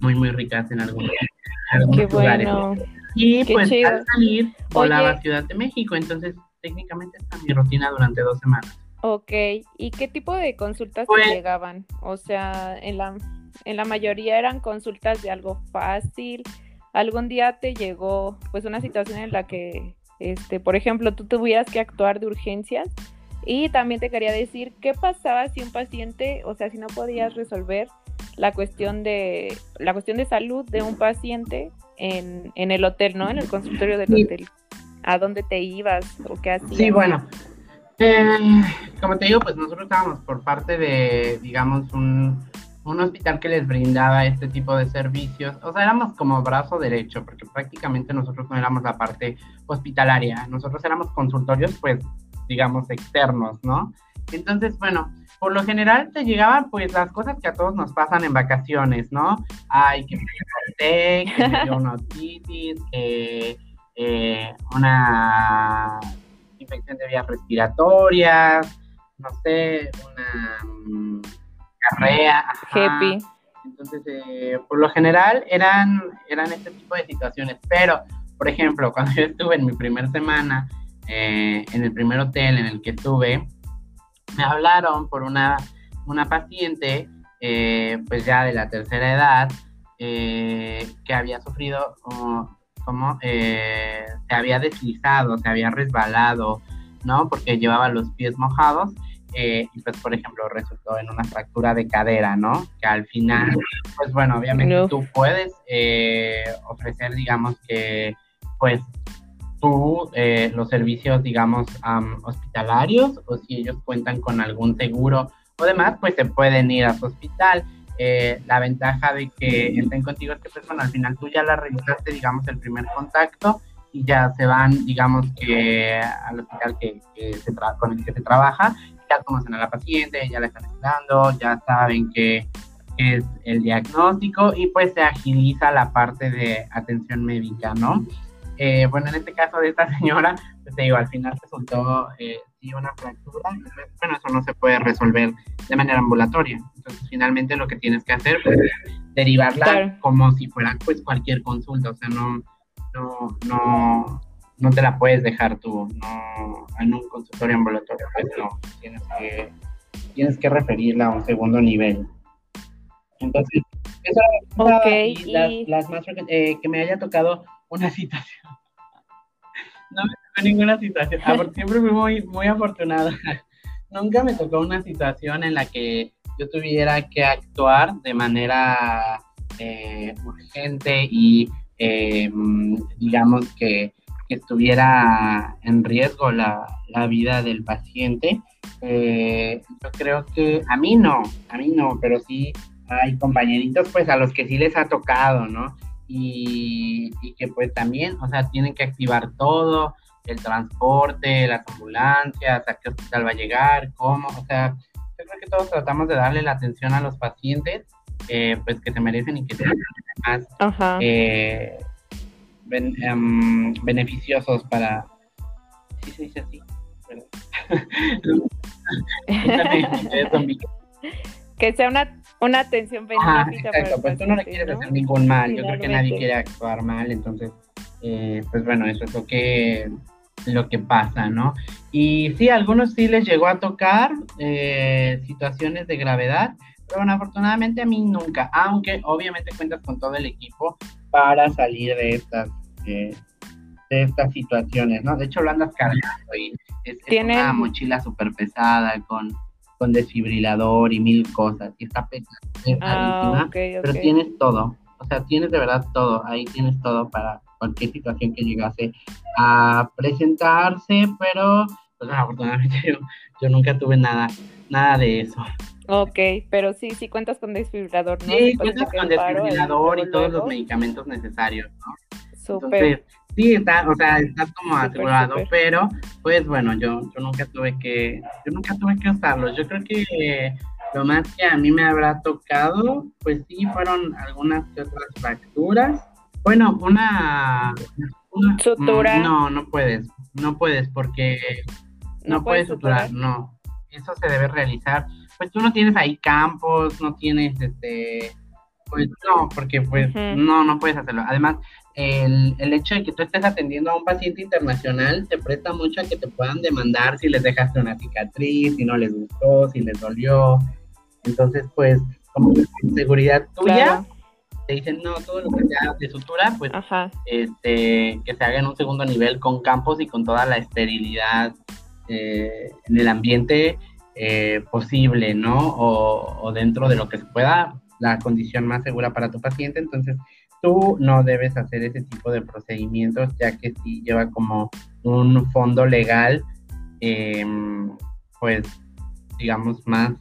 muy, muy ricas en algunos, lugares. Y pues al salir volaba a Ciudad de México, entonces técnicamente esta es mi rutina durante dos semanas. Ok, ¿y qué tipo de consultas te pues llegaban? O sea, en la, en la mayoría eran consultas de algo fácil. ¿Algún día te llegó pues una situación en la que, este, por ejemplo, tú tuvieras que actuar de urgencias y también te quería decir, ¿qué pasaba si un paciente, o sea, si no podías resolver la cuestión de la cuestión de salud de un paciente en, en el hotel, ¿no? En el consultorio del hotel. ¿A dónde te ibas o qué hacías? Sí, bueno. Eh, como te digo, pues nosotros estábamos por parte de, digamos, un, un hospital que les brindaba este tipo de servicios. O sea, éramos como brazo derecho, porque prácticamente nosotros no éramos la parte hospitalaria. Nosotros éramos consultorios, pues, digamos, externos, ¿no? Entonces, bueno, por lo general te llegaban pues las cosas que a todos nos pasan en vacaciones, ¿no? Ay, que me corté, que me dio una otitis, que eh, una infección de vías respiratorias, no sé, una carrea. Happy. Entonces, eh, por lo general eran, eran este tipo de situaciones, pero, por ejemplo, cuando yo estuve en mi primera semana eh, en el primer hotel en el que estuve, me hablaron por una, una paciente, eh, pues ya de la tercera edad, eh, que había sufrido como, se había deslizado, se había resbalado, ¿no? Porque llevaba los pies mojados. Y pues por ejemplo resultó en una fractura de cadera, ¿no? Que al final, pues bueno, obviamente tú puedes ofrecer, digamos que, pues tú eh, los servicios, digamos, hospitalarios o si ellos cuentan con algún seguro o demás, pues se pueden ir a su hospital. Eh, la ventaja de que estén contigo es que, pues, bueno, al final tú ya la realizaste, digamos, el primer contacto y ya se van, digamos, que al hospital que, se con el que se trabaja, ya conocen a la paciente, ya la están esperando, ya saben que es el diagnóstico y pues se agiliza la parte de atención médica, ¿no? Eh, bueno, en este caso de esta señora, pues te digo, al final resultó eh, sí una fractura, pues, bueno, eso no se puede resolver de manera ambulatoria. Entonces, finalmente lo que tienes que hacer es derivarla como si fuera pues cualquier consulta, o sea, no, no, no, no te la puedes dejar tú, no, en un consultorio ambulatorio, pues no, tienes que, tienes que referirla a un segundo nivel. Entonces, eso okay, y... las, más eh, que me haya tocado una situación. No me tocó ninguna situación. Siempre fui muy, muy afortunada. Nunca me tocó una situación en la que yo tuviera que actuar de manera eh, urgente y em, digamos que, estuviera en riesgo la, vida del paciente. Eh, yo creo que a mí no, a mí no, pero sí hay compañeritos pues a los que sí les ha tocado, ¿no? Y, que pues también, o sea, tienen que activar todo, el transporte, las ambulancias, a qué hospital va a llegar, cómo, o sea, yo creo que todos tratamos de darle la atención a los pacientes, eh, pues que se merecen y que sean más eh, em, beneficiosos para... Sí se dice así, que sea una una atención benéfica. exacto, pues tú no le quieres hacer ningún mal, yo creo que nadie quiere actuar mal, entonces, eh, pues bueno, eso es lo que, lo que pasa, ¿no? Y sí, a algunos sí les llegó a tocar eh, situaciones de gravedad, pero bueno, afortunadamente a mí nunca, aunque obviamente cuentas con todo el equipo para salir de estas, de estas situaciones, ¿no? De hecho lo andas cargando y es, es una mochila súper pesada con con desfibrilador y mil cosas. Y está pesadísima, ah, pero tienes todo. O sea, tienes de verdad todo. Ahí tienes todo para cualquier situación que llegase a presentarse, pero pues afortunadamente yo, yo nunca tuve nada, nada de eso. Ok, pero sí, sí cuentas con desfibrilador, ¿no? Sí, cuentas con desfibrilador y todos los medicamentos necesarios, ¿no? Súper. Sí, está, o sea, está como asegurado, pero pues bueno, yo, yo nunca tuve que, yo nunca tuve que usarlos. Yo creo que lo más que a mí me habrá tocado, pues sí, fueron algunas otras fracturas. Bueno, una, sutura. No, no puedes, no puedes porque no, puedes suturar, no. Eso se debe realizar. Pues tú no tienes ahí campos, no tienes este pues no, porque pues no, no puedes hacerlo. Además, el, el, hecho de que tú estés atendiendo a un paciente internacional te presta mucho a que te puedan demandar si les dejaste una cicatriz, si no les gustó, si les dolió. Entonces, pues, como seguridad tuya, te dicen, no, todo lo que sea de sutura, pues, este, que se haga en un segundo nivel con campos y con toda la esterilidad eh, en el ambiente eh, posible, ¿no? O, o dentro de lo que se pueda, la condición más segura para tu paciente. Entonces, tú no debes hacer ese tipo de procedimientos, ya que sí lleva como un fondo legal, em, pues, digamos, más,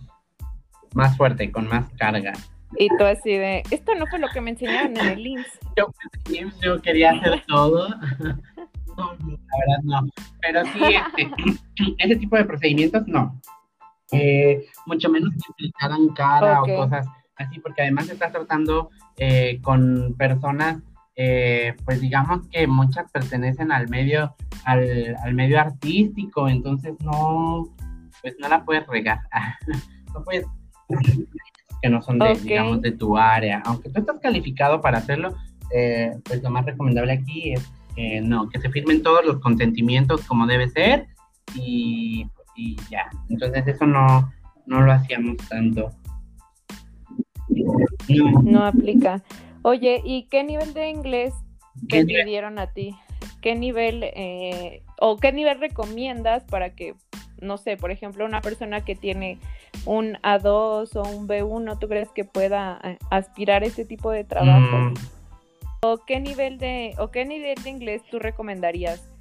más fuerte, con más carga. Y tú así de, esto no fue lo que me enseñaron en el IMSS. Yo, quería hacer todo. no, la verdad no. Pero sí, este, ese tipo de procedimientos no. Eh, mucho menos que te cara o cosas así, porque además estás tratando eh, con personas, eh, pues digamos que muchas pertenecen al medio, al, medio artístico, entonces no, pues no la puedes regar, no puedes. Que no son de, digamos, de tu área, aunque tú estás calificado para hacerlo, eh, pues lo más recomendable aquí es que no, que se firmen todos los consentimientos como debe ser y, y ya, entonces eso no, no lo hacíamos tanto. No aplica. Oye, ¿y qué nivel de inglés te pidieron a ti? ¿Qué nivel eh, o qué nivel recomiendas para que, no sé, por ejemplo, una persona que tiene un A2 o un B1, ¿tú crees que pueda eh, aspirar a ese tipo de trabajo? Mm. ¿O qué nivel de o qué nivel de inglés tú recomendarías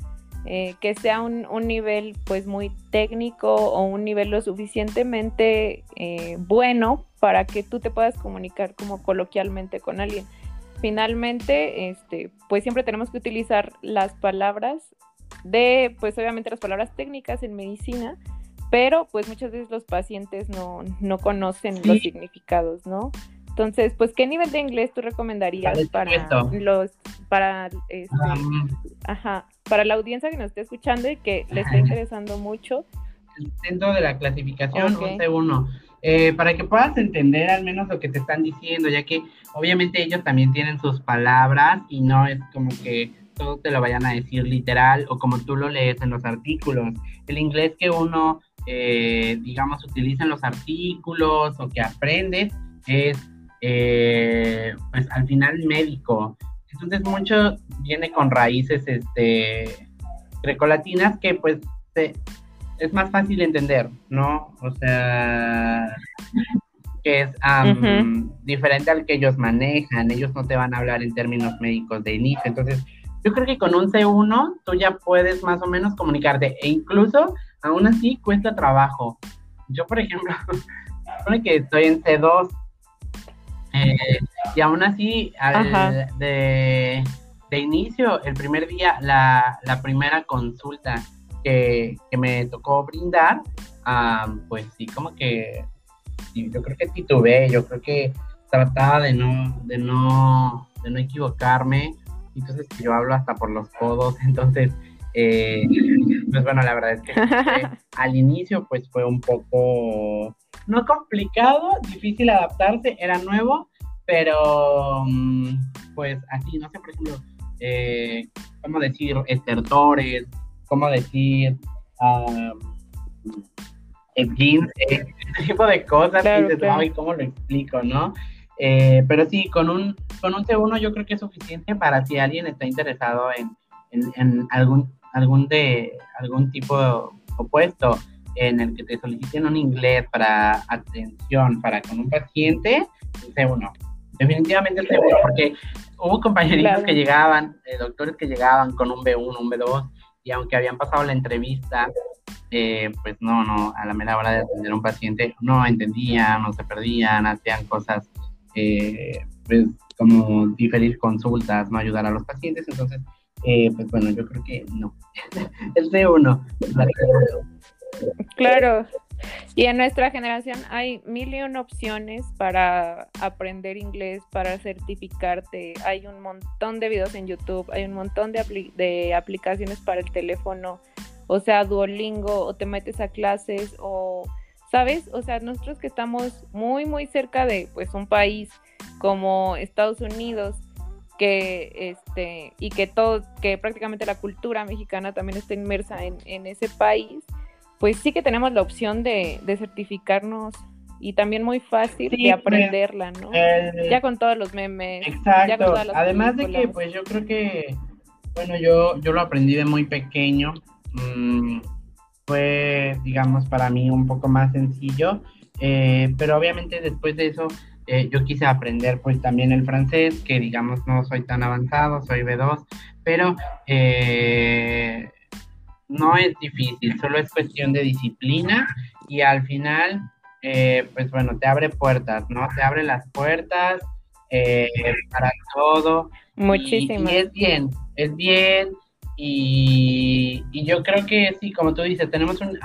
eh, que sea un, nivel pues muy técnico o un nivel lo suficientemente eh, bueno para que tú te puedas comunicar como coloquialmente con alguien. Finalmente, este, pues siempre tenemos que utilizar las palabras de, pues obviamente las palabras técnicas en medicina, pero pues muchas veces los pacientes no, conocen los significados, ¿no? Entonces, pues, ¿qué nivel de inglés tú recomendarías para, los, para, este, ajá, para la audiencia que nos esté escuchando y que le esté interesando mucho? Dentro de la clasificación, okay. uno eh, para que puedas entender al menos lo que te están diciendo, ya que obviamente ellos también tienen sus palabras y no es como que todo te lo vayan a decir literal o como tú lo lees en los artículos. El inglés que uno, eh, digamos, utiliza en los artículos o que aprendes es, eh, pues al final médico. Entonces mucho viene con raíces este, grecolatinas que pues es más fácil entender, ¿no? O sea, que es diferente al que ellos manejan, ellos no te van a hablar en términos médicos de inicio, entonces yo creo que con un C1 tú ya puedes más o menos comunicarte. E incluso aún así cuesta trabajo. Yo, por ejemplo, supone que estoy en C2 eh, y aún así de, de, inicio, el primer día, la, la primera consulta que, me tocó brindar, pues sí, como que yo creo que titubeé, yo creo que trataba de no, de no, de no equivocarme, entonces yo hablo hasta por los codos, entonces, eh, pues bueno, la verdad es que al inicio pues fue un poco, no complicado, difícil adaptarse, era nuevo, pero mm, pues así, no sé, por ejemplo, eh, ¿cómo decir? Estertores, cómo decir, um, jeans, ese tipo de cosas, y cómo lo explico, ¿no? Eh, pero sí, con un, con un C1 yo creo que es suficiente para si alguien está interesado en, en, algún, algún, de, algún tipo opuesto en el que te soliciten un inglés para atención para con un paciente, un C1. Definitivamente el C1, porque hubo compañeritos que llegaban, eh, doctores que llegaban con un B1, un B2, y aunque habían pasado la entrevista, eh, pues no, no, a la mera hora de atender a un paciente no entendían, no se perdían, hacían cosas, eh, pues como diferir consultas, no ayudar a los pacientes, entonces, eh, pues bueno, yo creo que no. El C1. Claro, y en nuestra generación hay mil y opciones para aprender inglés, para certificarte. Hay un montón de videos en YouTube, hay un montón de, aplicaciones para el teléfono, o sea, Duolingo, o te metes a clases, o, ¿sabes? O sea, nosotros que estamos muy, muy cerca de, pues, un país como Estados Unidos, que este y que todo que prácticamente la cultura mexicana también está inmersa en ese país pues sí que tenemos la opción de, certificarnos y también muy fácil de pues, aprenderla, ¿no? ya con todos los memes. Exacto. Además de que, pues yo creo que, bueno, yo, yo lo aprendí de muy pequeño. Mm, fue, digamos, para mí un poco más sencillo. Eh, pero obviamente después de eso eh, yo quise aprender pues también el francés, que digamos no soy tan avanzado, soy B2, pero eh, no es difícil, solo es cuestión de disciplina y al final, eh, pues bueno, te abre puertas, ¿no? Te abre las puertas eh, para todo. Muchísimo. Y, es bien, es bien. Y, yo creo que sí, como tú dices, tenemos un,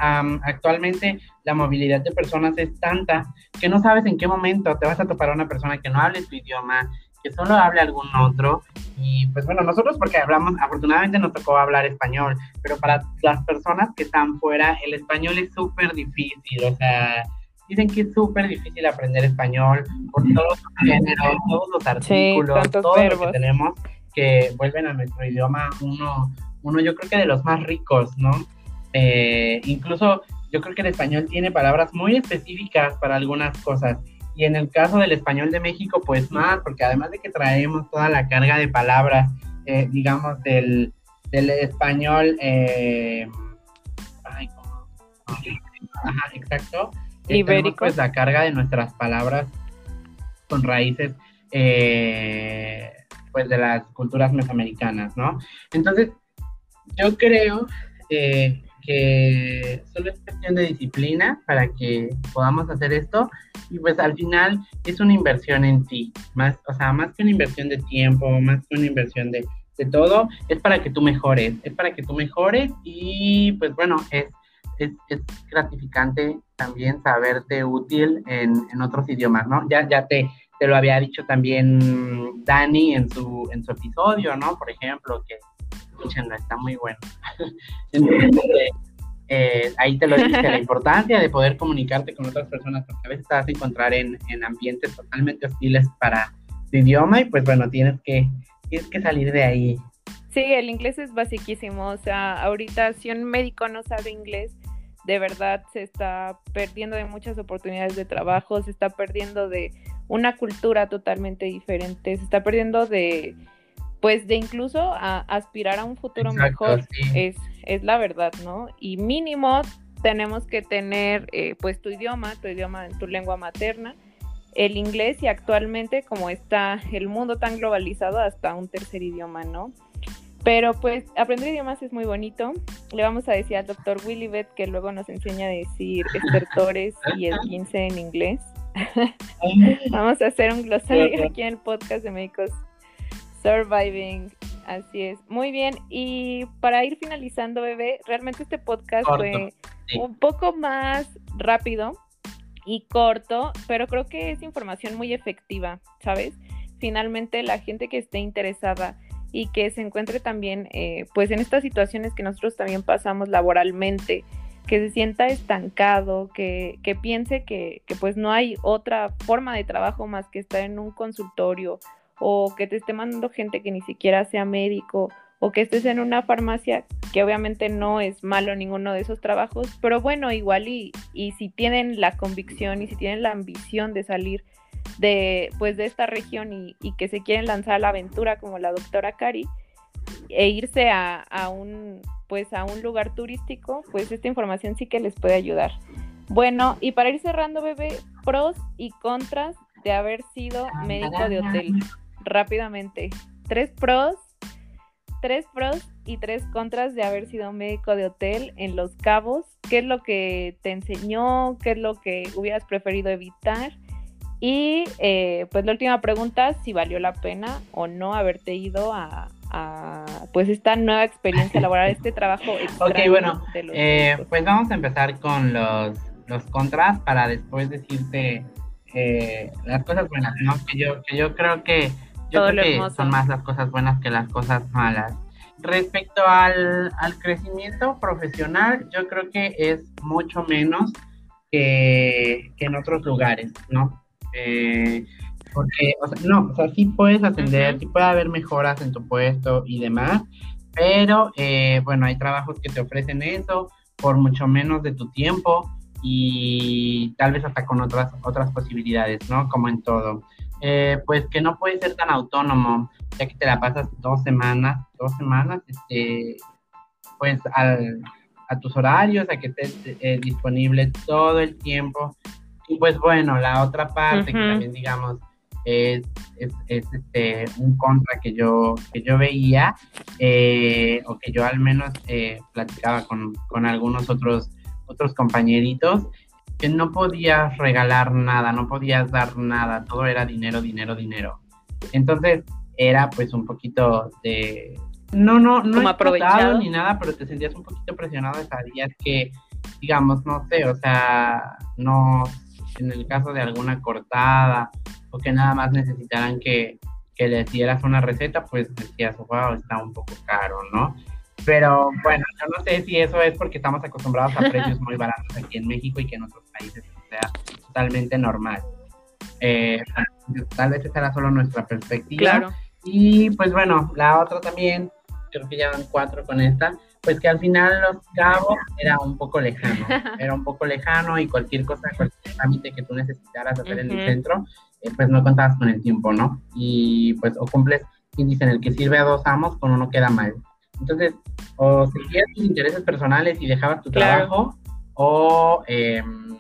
actualmente la movilidad de personas es tanta que no sabes en qué momento te vas a topar a una persona que no hable tu idioma, que solo hable algún otro. Y pues bueno, nosotros porque hablamos, afortunadamente nos tocó hablar español, pero para las personas que están fuera, el español es súper difícil, o sea, dicen que es súper difícil aprender español por todos los géneros, todos los artículos, todo lo que tenemos que vuelven a nuestro idioma uno, uno yo creo que de los más ricos, ¿no? Eh, incluso yo creo que el español tiene palabras muy específicas para algunas cosas y en el caso del español de México, pues más, porque además de que traemos toda la carga de palabras, eh, digamos, del, español, eh, ay, ¿cómo? Ajá, exacto. Eh, Ibérico. pues la carga de nuestras palabras con raíces, pues de las culturas mesoamericanas, ¿no? Entonces, yo creo eh, que solo es cuestión de disciplina para que podamos hacer esto y pues al final es una inversión en ti, más, o sea, más que una inversión de tiempo, más que una inversión de, de todo, es para que tú mejores, es para que tú mejores y pues bueno, es, es, es gratificante también saberte útil en, en, otros idiomas, ¿no? Ya, ya te, te lo había dicho también Dani en su, en su episodio, ¿no? Por ejemplo, que está muy bueno. Entonces, eh, ahí te lo dice, la importancia de poder comunicarte con otras personas, porque a veces te vas a encontrar en, en ambientes totalmente hostiles para tu idioma y pues bueno, tienes que, tienes que salir de ahí. Sí, el inglés es basiquísimo, o sea, ahorita si un médico no sabe inglés, de verdad se está perdiendo de muchas oportunidades de trabajo, se está perdiendo de una cultura totalmente diferente, se está perdiendo de pues de incluso a aspirar a un futuro mejor, es, es la verdad, ¿no? Y mínimo tenemos que tener eh, pues tu idioma, tu idioma, tu lengua materna, el inglés y actualmente como está el mundo tan globalizado hasta un tercer idioma, ¿no? Pero pues aprender idiomas es muy bonito. Le vamos a decir al doctor Willy Beth que luego nos enseña a decir estertores y el 15 en inglés. vamos a hacer un glosario aquí en el podcast de médicos Surviving. Así es. Muy bien. Y para ir finalizando, bebé, realmente este podcast fue un poco más rápido y corto, pero creo que es información muy efectiva, ¿sabes? Finalmente, la gente que esté interesada y que se encuentre también, eh, pues, en estas situaciones que nosotros también pasamos laboralmente, que se sienta estancado, que, que piense que, que, pues, no hay otra forma de trabajo más que estar en un consultorio o que te esté mandando gente que ni siquiera sea médico o que estés en una farmacia, que obviamente no es malo ninguno de esos trabajos, pero bueno, igual y, y si tienen la convicción y si tienen la ambición de salir de pues de esta región y, y que se quieren lanzar a la aventura como la doctora Cari e irse a, a, un pues a un lugar turístico, pues esta información sí que les puede ayudar. Bueno, y para ir cerrando, bebé, pros y contras de haber sido médico de hotel rápidamente. Tres pros, tres pros y tres contras de haber sido médico de hotel en Los Cabos. ¿Qué es lo que te enseñó? ¿Qué es lo que hubieras preferido evitar? Y eh, pues la última pregunta, si valió la pena o no haberte ido a, a pues esta nueva experiencia laboral, este trabajo. Ok, bueno, eh, pues vamos a empezar con los, los contras para después decirte eh, las cosas buenas, ¿no? Que yo, que yo creo que yo creo que son más las cosas buenas que las cosas malas. Respecto al, al crecimiento profesional, yo creo que es mucho menos que, que en otros lugares, ¿no? Eh, porque, o sea, no, o sea, sí puedes ascender, sí puede haber mejoras en tu puesto y demás, pero eh, bueno, hay trabajos que te ofrecen eso por mucho menos de tu tiempo y tal vez hasta con otras, otras posibilidades, ¿no? Como en todo. Eh, pues que no puedes ser tan autónomo, ya que te la pasas dos semanas, dos semanas, este, pues al, a tus horarios, a que estés eh, disponible todo el tiempo. Y pues bueno, la otra parte que también digamos es, es, este, un contra que yo, que yo veía, eh, o que yo al menos platicaba con, con algunos otros, otros compañeritos, que no podías regalar nada, no podías dar nada, todo era dinero, dinero, dinero. Entonces era pues un poquito de... No, no, no aprovechado ni nada, pero te sentías un poquito presionado, sabías que, digamos, no sé, o sea, no, en el caso de alguna cortada o que nada más necesitaran que, que les dieras una receta, pues decías, wow, está un poco caro, ¿no? Pero bueno, yo no sé si eso es porque estamos acostumbrados a precios muy baratos aquí en México y que en otros países sea totalmente normal. Eh, tal vez esa era solo nuestra perspectiva. Claro. Y pues bueno, la otra también, creo que ya van cuatro con esta, pues que al final Los Cabos era un poco lejano, era un poco lejano y cualquier cosa, cualquier trámite que tú necesitaras hacer en el centro, eh, pues no contabas con el tiempo, ¿no? Y pues o cumples, quien dice, en el que sirve a dos amos, con uno queda mal. Entonces, o seguías tus intereses personales y dejabas tu trabajo, o em,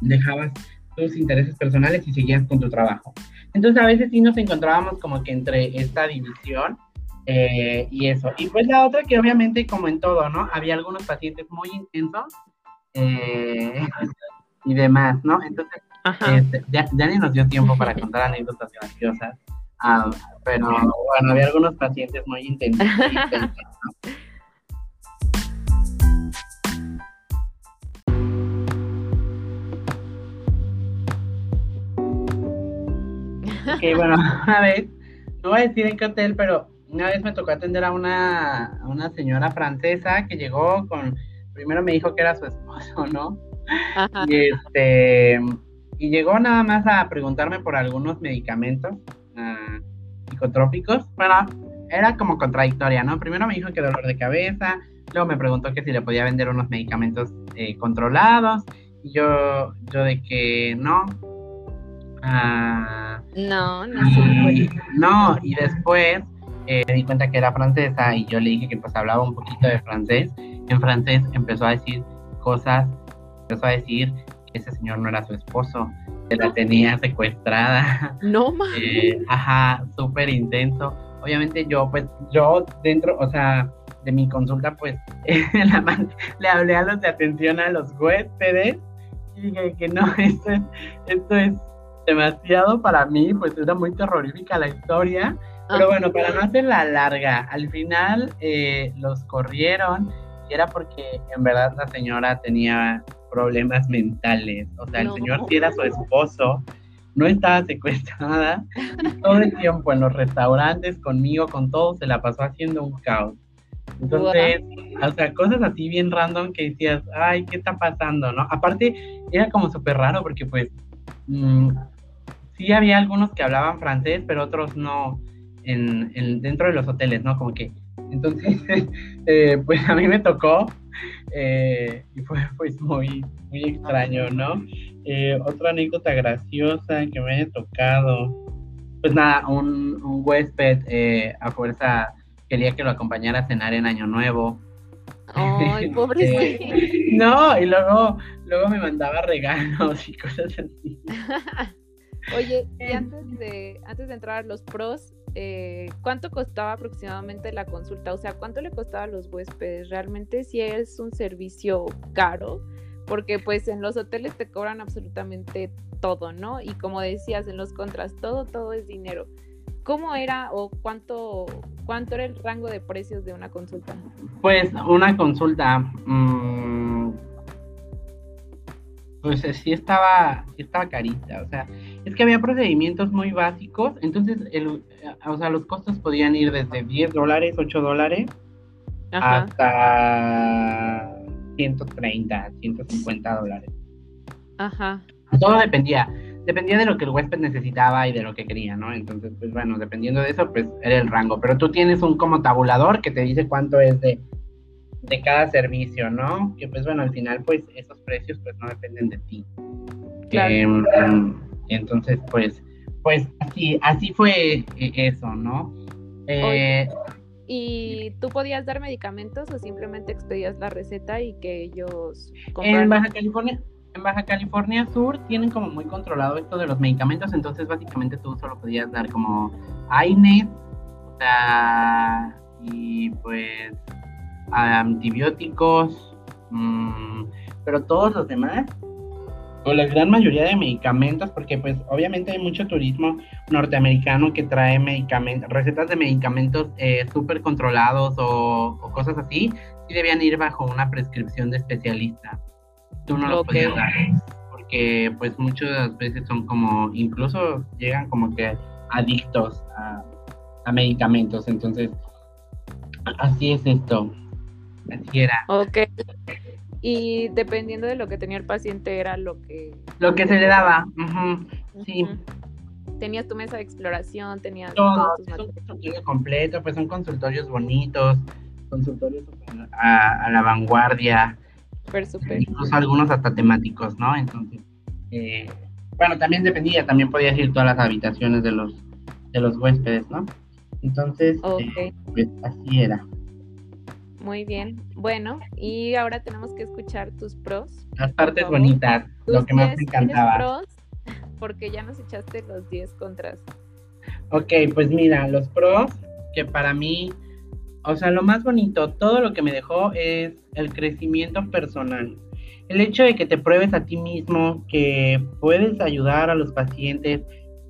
dejabas tus intereses personales y seguías con tu trabajo. Entonces, a veces sí nos encontrábamos como que entre esta división, Eh, y eso. Y pues la otra que obviamente, como en todo, ¿no? Había algunos pacientes muy intensos eh, y demás, ¿no? Entonces, este, ya, ya, ni nos dio tiempo para contar anécdotas graciosas. Ah, pero bueno, había algunos pacientes muy intensos. Ok, bueno, una vez, no voy a decir en qué hotel, pero una vez me tocó atender a una, una señora francesa que llegó con, primero me dijo que era su esposo, ¿no? Y este, y llegó nada más a preguntarme por algunos medicamentos psicotrópicos. Bueno, era como contradictoria, ¿no? Primero me dijo que dolor de cabeza, luego me preguntó que si le podía vender unos medicamentos eh, controlados, y yo, yo de que no. Uh, no, no, y, no, y después eh, me di cuenta que era francesa y yo le dije que pues hablaba un poquito de francés. En francés empezó a decir cosas, empezó a decir ese señor no era su esposo, que la tenía secuestrada. No. Eh, ajá, súper intenso. Obviamente yo, pues, yo dentro, o sea, de mi consulta, pues, le hablé a los de atención a los huéspedes y dije que no, esto es, esto es demasiado para mí, pues era muy terrorífica la historia. Pero bueno, para no hacerla larga, al final eh, los corrieron y era porque en verdad la señora tenía problemas mentales. O sea, el señor sí era su esposo, no estaba secuestrada. todo el tiempo en los restaurantes, conmigo, con todo, se la pasó haciendo un caos. Entonces, o sea, cosas así bien random que decías, ay, ¿qué está pasando? ¿No? Aparte, era como súper raro porque pues mm, sí había algunos que hablaban francés, pero otros no en, dentro de los hoteles, ¿no? Como que, entonces, eh, pues a mí me tocó eh, y fue pues muy, muy extraño, ¿no? Eh, otra anécdota graciosa que me haya tocado, pues nada, un, un huésped a fuerza quería que lo acompañara a cenar en Año Nuevo. Ay, pobre No, y luego, luego me mandaba regalos y cosas así. Oye, y antes de, antes de entrar a los pros, eh, ¿cuánto costaba aproximadamente la consulta? O sea, ¿cuánto le costaba a los huéspedes? ¿Realmente si es un servicio caro? Porque pues en los hoteles te cobran absolutamente todo, ¿no? Y como decías, en los contras, todo, todo es dinero. ¿Cómo era o cuánto, cuánto era el rango de precios de una consulta? Pues una consulta, mmm, pues sí estaba, sí estaba carita, o sea, es que había procedimientos muy básicos, entonces el, o sea, los costos podían ir desde 10 dólares, 8 dólares, hasta 130, 150 dólares. Ajá. Todo dependía, dependía de lo que el huésped necesitaba y de lo que quería, ¿no? Entonces, pues bueno, dependiendo de eso, pues era el rango, pero tú tienes un como tabulador que te dice cuánto es de de cada servicio, ¿no? Que pues bueno, al final pues esos precios pues no dependen de ti. Claro. Em, entonces pues, pues así, así fue eh, eso, ¿no? Eh, ¿Y tú podías dar medicamentos o simplemente expedías la receta y que ellos En Baja California, en Baja California Sur tienen como muy controlado esto de los medicamentos, entonces básicamente tú solo podías dar como AINES, o sea, y pues antibióticos, mm, pero todos los demás, o la gran mayoría de medicamentos, porque pues obviamente hay mucho turismo norteamericano que trae medicamentos, recetas de medicamentos eh, súper controlados o, cosas así, y debían ir bajo una prescripción de especialista. Tú no lo podías dar, porque pues muchas veces son como, incluso llegan como que adictos a, a medicamentos, entonces así es esto. Así era. Ok. Y dependiendo de lo que tenía el paciente era lo que... Lo que se le daba. Sí. Tenías tu mesa de exploración, tenías... Todo, es un consultorio completo, pues son consultorios bonitos, consultorios a, la vanguardia. Super, super. Incluso algunos hasta temáticos, ¿no? Entonces, eh, bueno, también dependía, también podías ir todas las habitaciones de los, de los huéspedes, ¿no? Entonces, eh, pues así era. Muy bien. Bueno, y ahora tenemos que escuchar tus pros. Las partes bonitas, lo que más me encantaba. Pros, porque ya nos echaste los 10 contras. Ok, pues mira, los pros, que para mí, o sea, lo más bonito, todo lo que me dejó es el crecimiento personal. El hecho de que te pruebes a ti mismo que puedes ayudar a los pacientes,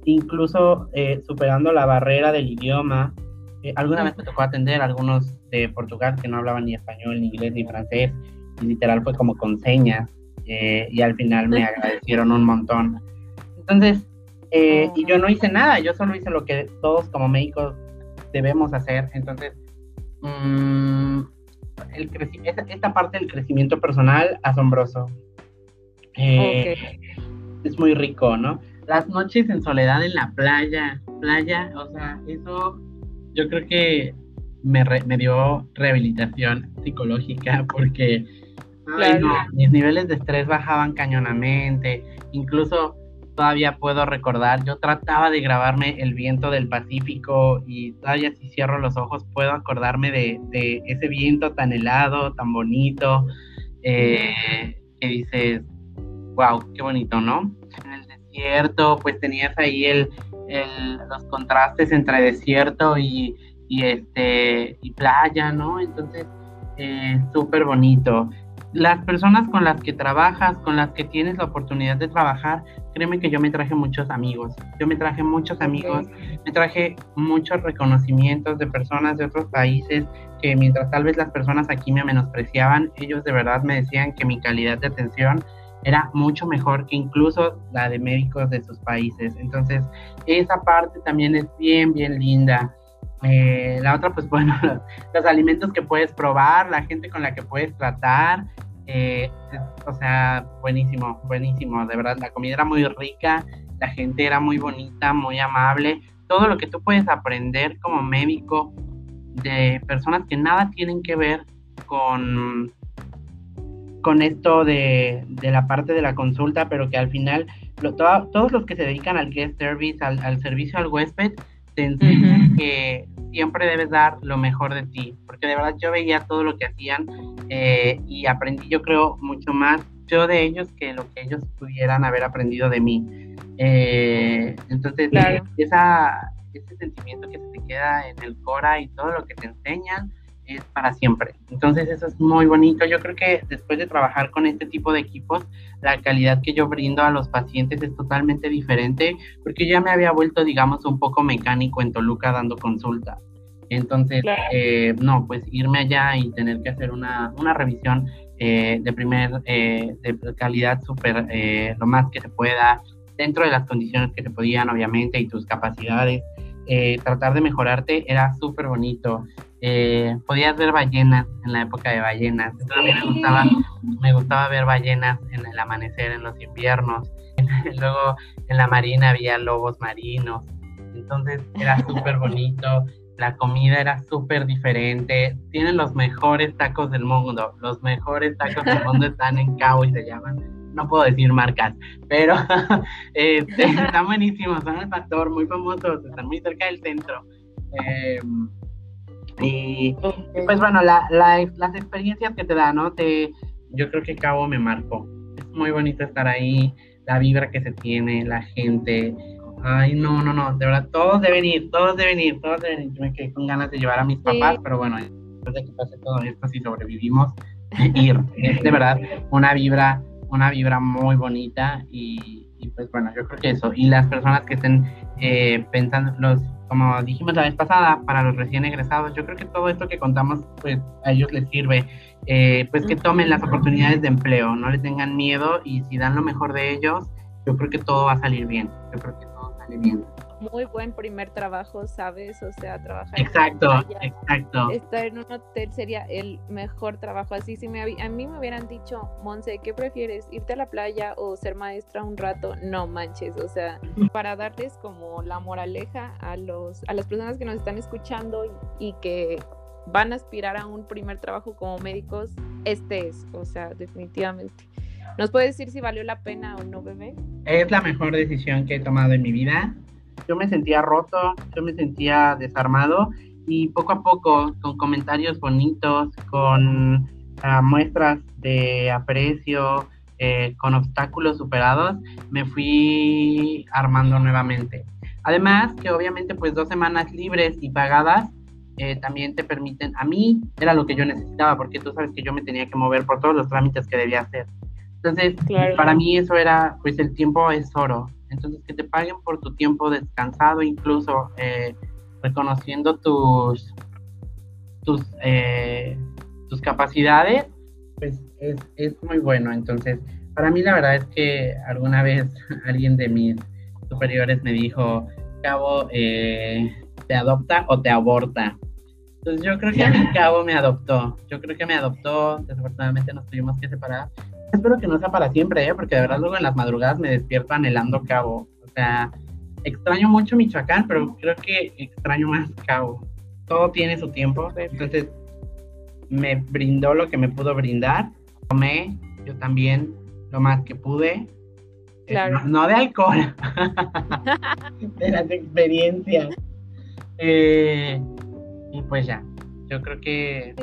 incluso eh, superando la barrera del idioma. Eh, alguna vez me tocó atender a algunos de Portugal que no hablaban ni español, ni inglés, ni francés, y literal fue como con señas, eh, y al final me agradecieron un montón. Entonces, y yo no hice nada, yo solo hice lo que todos como médicos debemos hacer. Entonces, mmm, el esta, esta, parte del crecimiento personal, asombroso. Es muy rico, ¿no? las noches en soledad en la playa, playa, o sea, eso yo creo que me, me dio rehabilitación psicológica porque mis niveles de estrés bajaban cañonamente, incluso todavía puedo recordar, yo trataba de grabarme el viento del Pacífico y todavía si cierro los ojos puedo acordarme de, de ese viento tan helado, tan bonito, eh, que dices, wow, qué bonito, ¿no? Desierto, pues tenías ahí el, los contrastes entre desierto y, este y playa, ¿no? Entonces, eh, súper bonito. Las personas con las que trabajas, con las que tienes la oportunidad de trabajar, créeme que yo me traje muchos amigos. Yo me traje muchos amigos, me traje muchos reconocimientos de personas de otros países que mientras tal vez las personas aquí me menospreciaban, ellos de verdad me decían que mi calidad de atención era mucho mejor que incluso la de médicos de sus países. Entonces, esa parte también es bien, bien linda. Eh, la otra, pues bueno, los alimentos que puedes probar, la gente con la que puedes tratar, eh, o sea, buenísimo, buenísimo, de verdad, la comida era muy rica, la gente era muy bonita, muy amable, todo lo que tú puedes aprender como médico de personas que nada tienen que ver con con esto de, la parte de la consulta, pero que al final todos los que se dedican al guest service, al, servicio al huésped, te enseñan que siempre debes dar lo mejor de ti, porque de verdad yo veía todo lo que hacían eh, y aprendí yo creo mucho más yo de ellos que lo que ellos pudieran haber aprendido de mí. Eh, entonces, esa, ese sentimiento que se te queda en el Cora y todo lo que te enseñan, es para siempre. Entonces eso es muy bonito. Yo creo que después de trabajar con este tipo de equipos, la calidad que yo brindo a los pacientes es totalmente diferente porque ya me había vuelto, digamos, un poco mecánico en Toluca dando consulta. Entonces, eh, no, pues irme allá y tener que hacer una, una revisión eh, de primer, eh, de calidad súper, lo más que se pueda, dentro de las condiciones que se podían, obviamente, y tus capacidades. Tratar de mejorarte era súper bonito eh, podías ver ballenas en la época de ballenas. me gustaba, me gustaba ver ballenas en el amanecer, en los inviernos. Luego en la marina había lobos marinos. Entonces era súper bonito. La comida era súper diferente. Tienen los mejores tacos del mundo. Los mejores tacos del mundo están en Cabo y se llaman. No puedo decir marcas, pero este, están buenísimos. Son el factor, muy famosos. Están muy cerca del centro. Eh, y, pues bueno, la, las experiencias que te da, ¿no? Te, yo creo que Cabo me marcó. Es muy bonito estar ahí, la vibra que se tiene, la gente. Ay, no, no, no, de verdad, todos deben ir, todos deben ir, todos deben ir. Yo me quedé con ganas de llevar a mis papás, pero bueno, después de que pase todo esto, si sobrevivimos, ir. Es de verdad una vibra, una vibra muy bonita y, pues bueno, yo creo que eso. Y las personas que estén eh, pensando, los como dijimos la vez pasada, para los recién egresados, yo creo que todo esto que contamos, pues a ellos les sirve, eh, pues que tomen las oportunidades de empleo, no les tengan miedo y si dan lo mejor de ellos, yo creo que todo va a salir bien, yo creo que todo sale bien muy buen primer trabajo, ¿sabes? O sea, trabajar exacto, exacto. Estar en un hotel sería el mejor trabajo. Así si me a mí me hubieran dicho, Monse, ¿qué prefieres? ¿Irte a la playa o ser maestra un rato? No manches, o sea, para darles como la moraleja a los a las personas que nos están escuchando y, y que van a aspirar a un primer trabajo como médicos, este es, o sea, definitivamente. ¿Nos puedes decir si valió la pena o no, bebé? Es la mejor decisión que he tomado en mi vida yo me sentía roto, yo me sentía desarmado y poco a poco, con comentarios bonitos, con ah, muestras de aprecio, eh, con obstáculos superados, me fui armando nuevamente. Además que obviamente pues dos semanas libres y pagadas eh, también te permiten, a mí era lo que yo necesitaba, porque tú sabes que yo me tenía que mover por todos los trámites que debía hacer. Entonces, para mí eso era, pues el tiempo es oro. Entonces, que te paguen por tu tiempo descansado, incluso eh, reconociendo tus, tus, eh, tus capacidades, pues es, es muy bueno. Entonces, para mí la verdad es que alguna vez alguien de mis superiores me dijo, Cabo, eh, ¿te adopta o te aborta? Entonces yo creo que a mi Cabo me adoptó. Yo creo que me adoptó. Desafortunadamente nos tuvimos que separar. Espero que no sea para siempre, ¿eh? porque de verdad luego en las madrugadas me despierto anhelando Cabo. O sea, extraño mucho Michoacán, pero creo que extraño más Cabo. Todo tiene su tiempo. Entonces me brindó lo que me pudo brindar. Tomé yo también lo más que pude. Claro. No, de alcohol, de las experiencias. Eh, y pues ya, yo creo que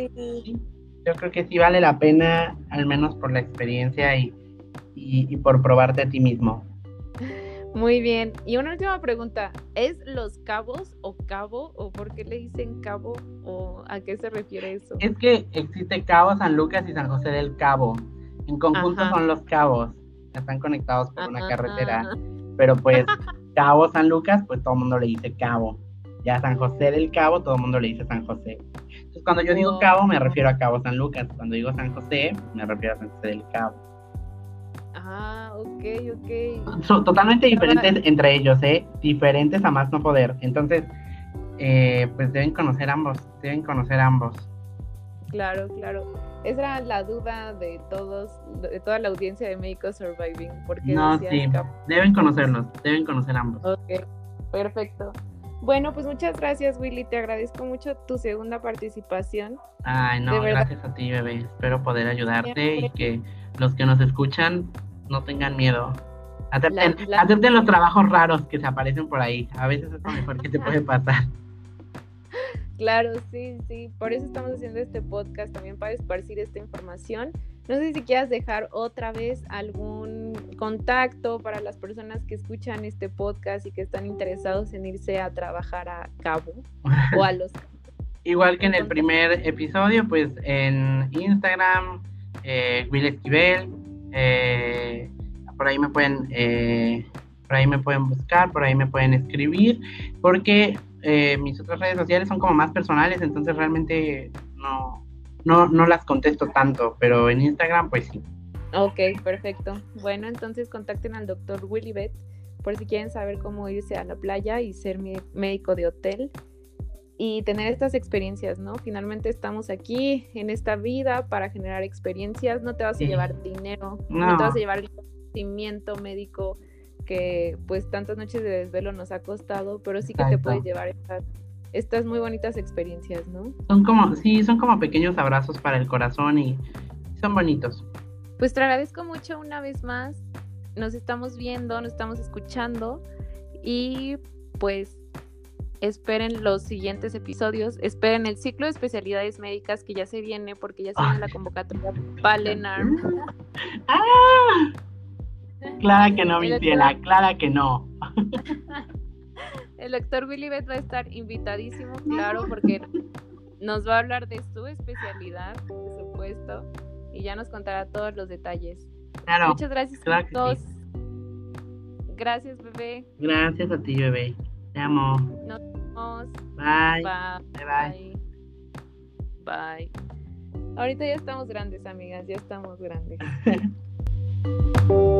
yo creo que sí vale la pena, al menos por la experiencia y, y, por probarte a ti mismo. Muy bien. Y una última pregunta, ¿es Los Cabos o Cabo o por qué le dicen Cabo o a qué se refiere eso? Es que existe Cabo San Lucas y San José del Cabo. En conjunto son los cabos, están conectados por una carretera, pero pues Cabo San Lucas, pues todo el mundo le dice Cabo. Ya San José del Cabo, todo el mundo le dice San José. Entonces cuando yo digo Cabo, me refiero a Cabo San Lucas. Cuando digo San José, me refiero a San José del Cabo. Ah, ok, ok. Son totalmente diferentes entre ellos, ¿eh? Diferentes a más no poder. Entonces, eh, pues deben conocer ambos, deben conocer ambos. Claro, claro. Esa era la duda de todos, de toda la audiencia de Médicos Surviving. Porque no, sí, deben conocerlos, deben conocer ambos. Ok, perfecto. Bueno, pues muchas gracias, Willy. Te agradezco mucho tu segunda participación. Ay, no, gracias a ti, bebé. Espero poder ayudarte y que los que nos escuchan no tengan miedo. Acepten, acepten los trabajos raros que se aparecen por ahí. A veces es lo mejor que te puede pasar. Claro, sí, sí. Por eso estamos haciendo este podcast también para esparcir esta información. No sé si quieras dejar otra vez algún contacto para las personas que escuchan este podcast y que están interesados en irse a trabajar a Cabo o a los. Igual que en el primer episodio, pues en Instagram, eh, Will Esquivel, eh, por ahí me pueden, eh, por ahí me pueden buscar, por ahí me pueden escribir, porque eh, mis otras redes sociales son como más personales, entonces realmente no, no, no las contesto tanto, pero en Instagram pues sí. Ok, perfecto. Bueno, entonces contacten al doctor Willy Bet por si quieren saber cómo irse a la playa y ser médico de hotel y tener estas experiencias, ¿no? Finalmente estamos aquí en esta vida para generar experiencias, no te vas a llevar dinero, no. no te vas a llevar el conocimiento médico que pues tantas noches de desvelo nos ha costado, pero sí que te puedes llevar estas, muy bonitas experiencias, ¿no? Son como, sí, son como pequeños abrazos para el corazón y son bonitos. Pues te agradezco mucho una vez más. Nos estamos viendo, nos estamos escuchando y pues esperen los siguientes episodios, esperen el ciclo de especialidades médicas que ya se viene porque ya se viene la convocatoria Palenar. ¡Ah! Clara que no, mi clara que no. El doctor Willy Beth va a estar invitadísimo, claro, porque nos va a hablar de su especialidad, por supuesto, y ya nos contará todos los detalles. Claro. Muchas gracias a todos. Gracias, bebé. Gracias a ti, bebé. Te amo. Nos vemos. Bye. Bye. Bye. Bye. Ahorita ya estamos grandes, amigas, ya estamos grandes.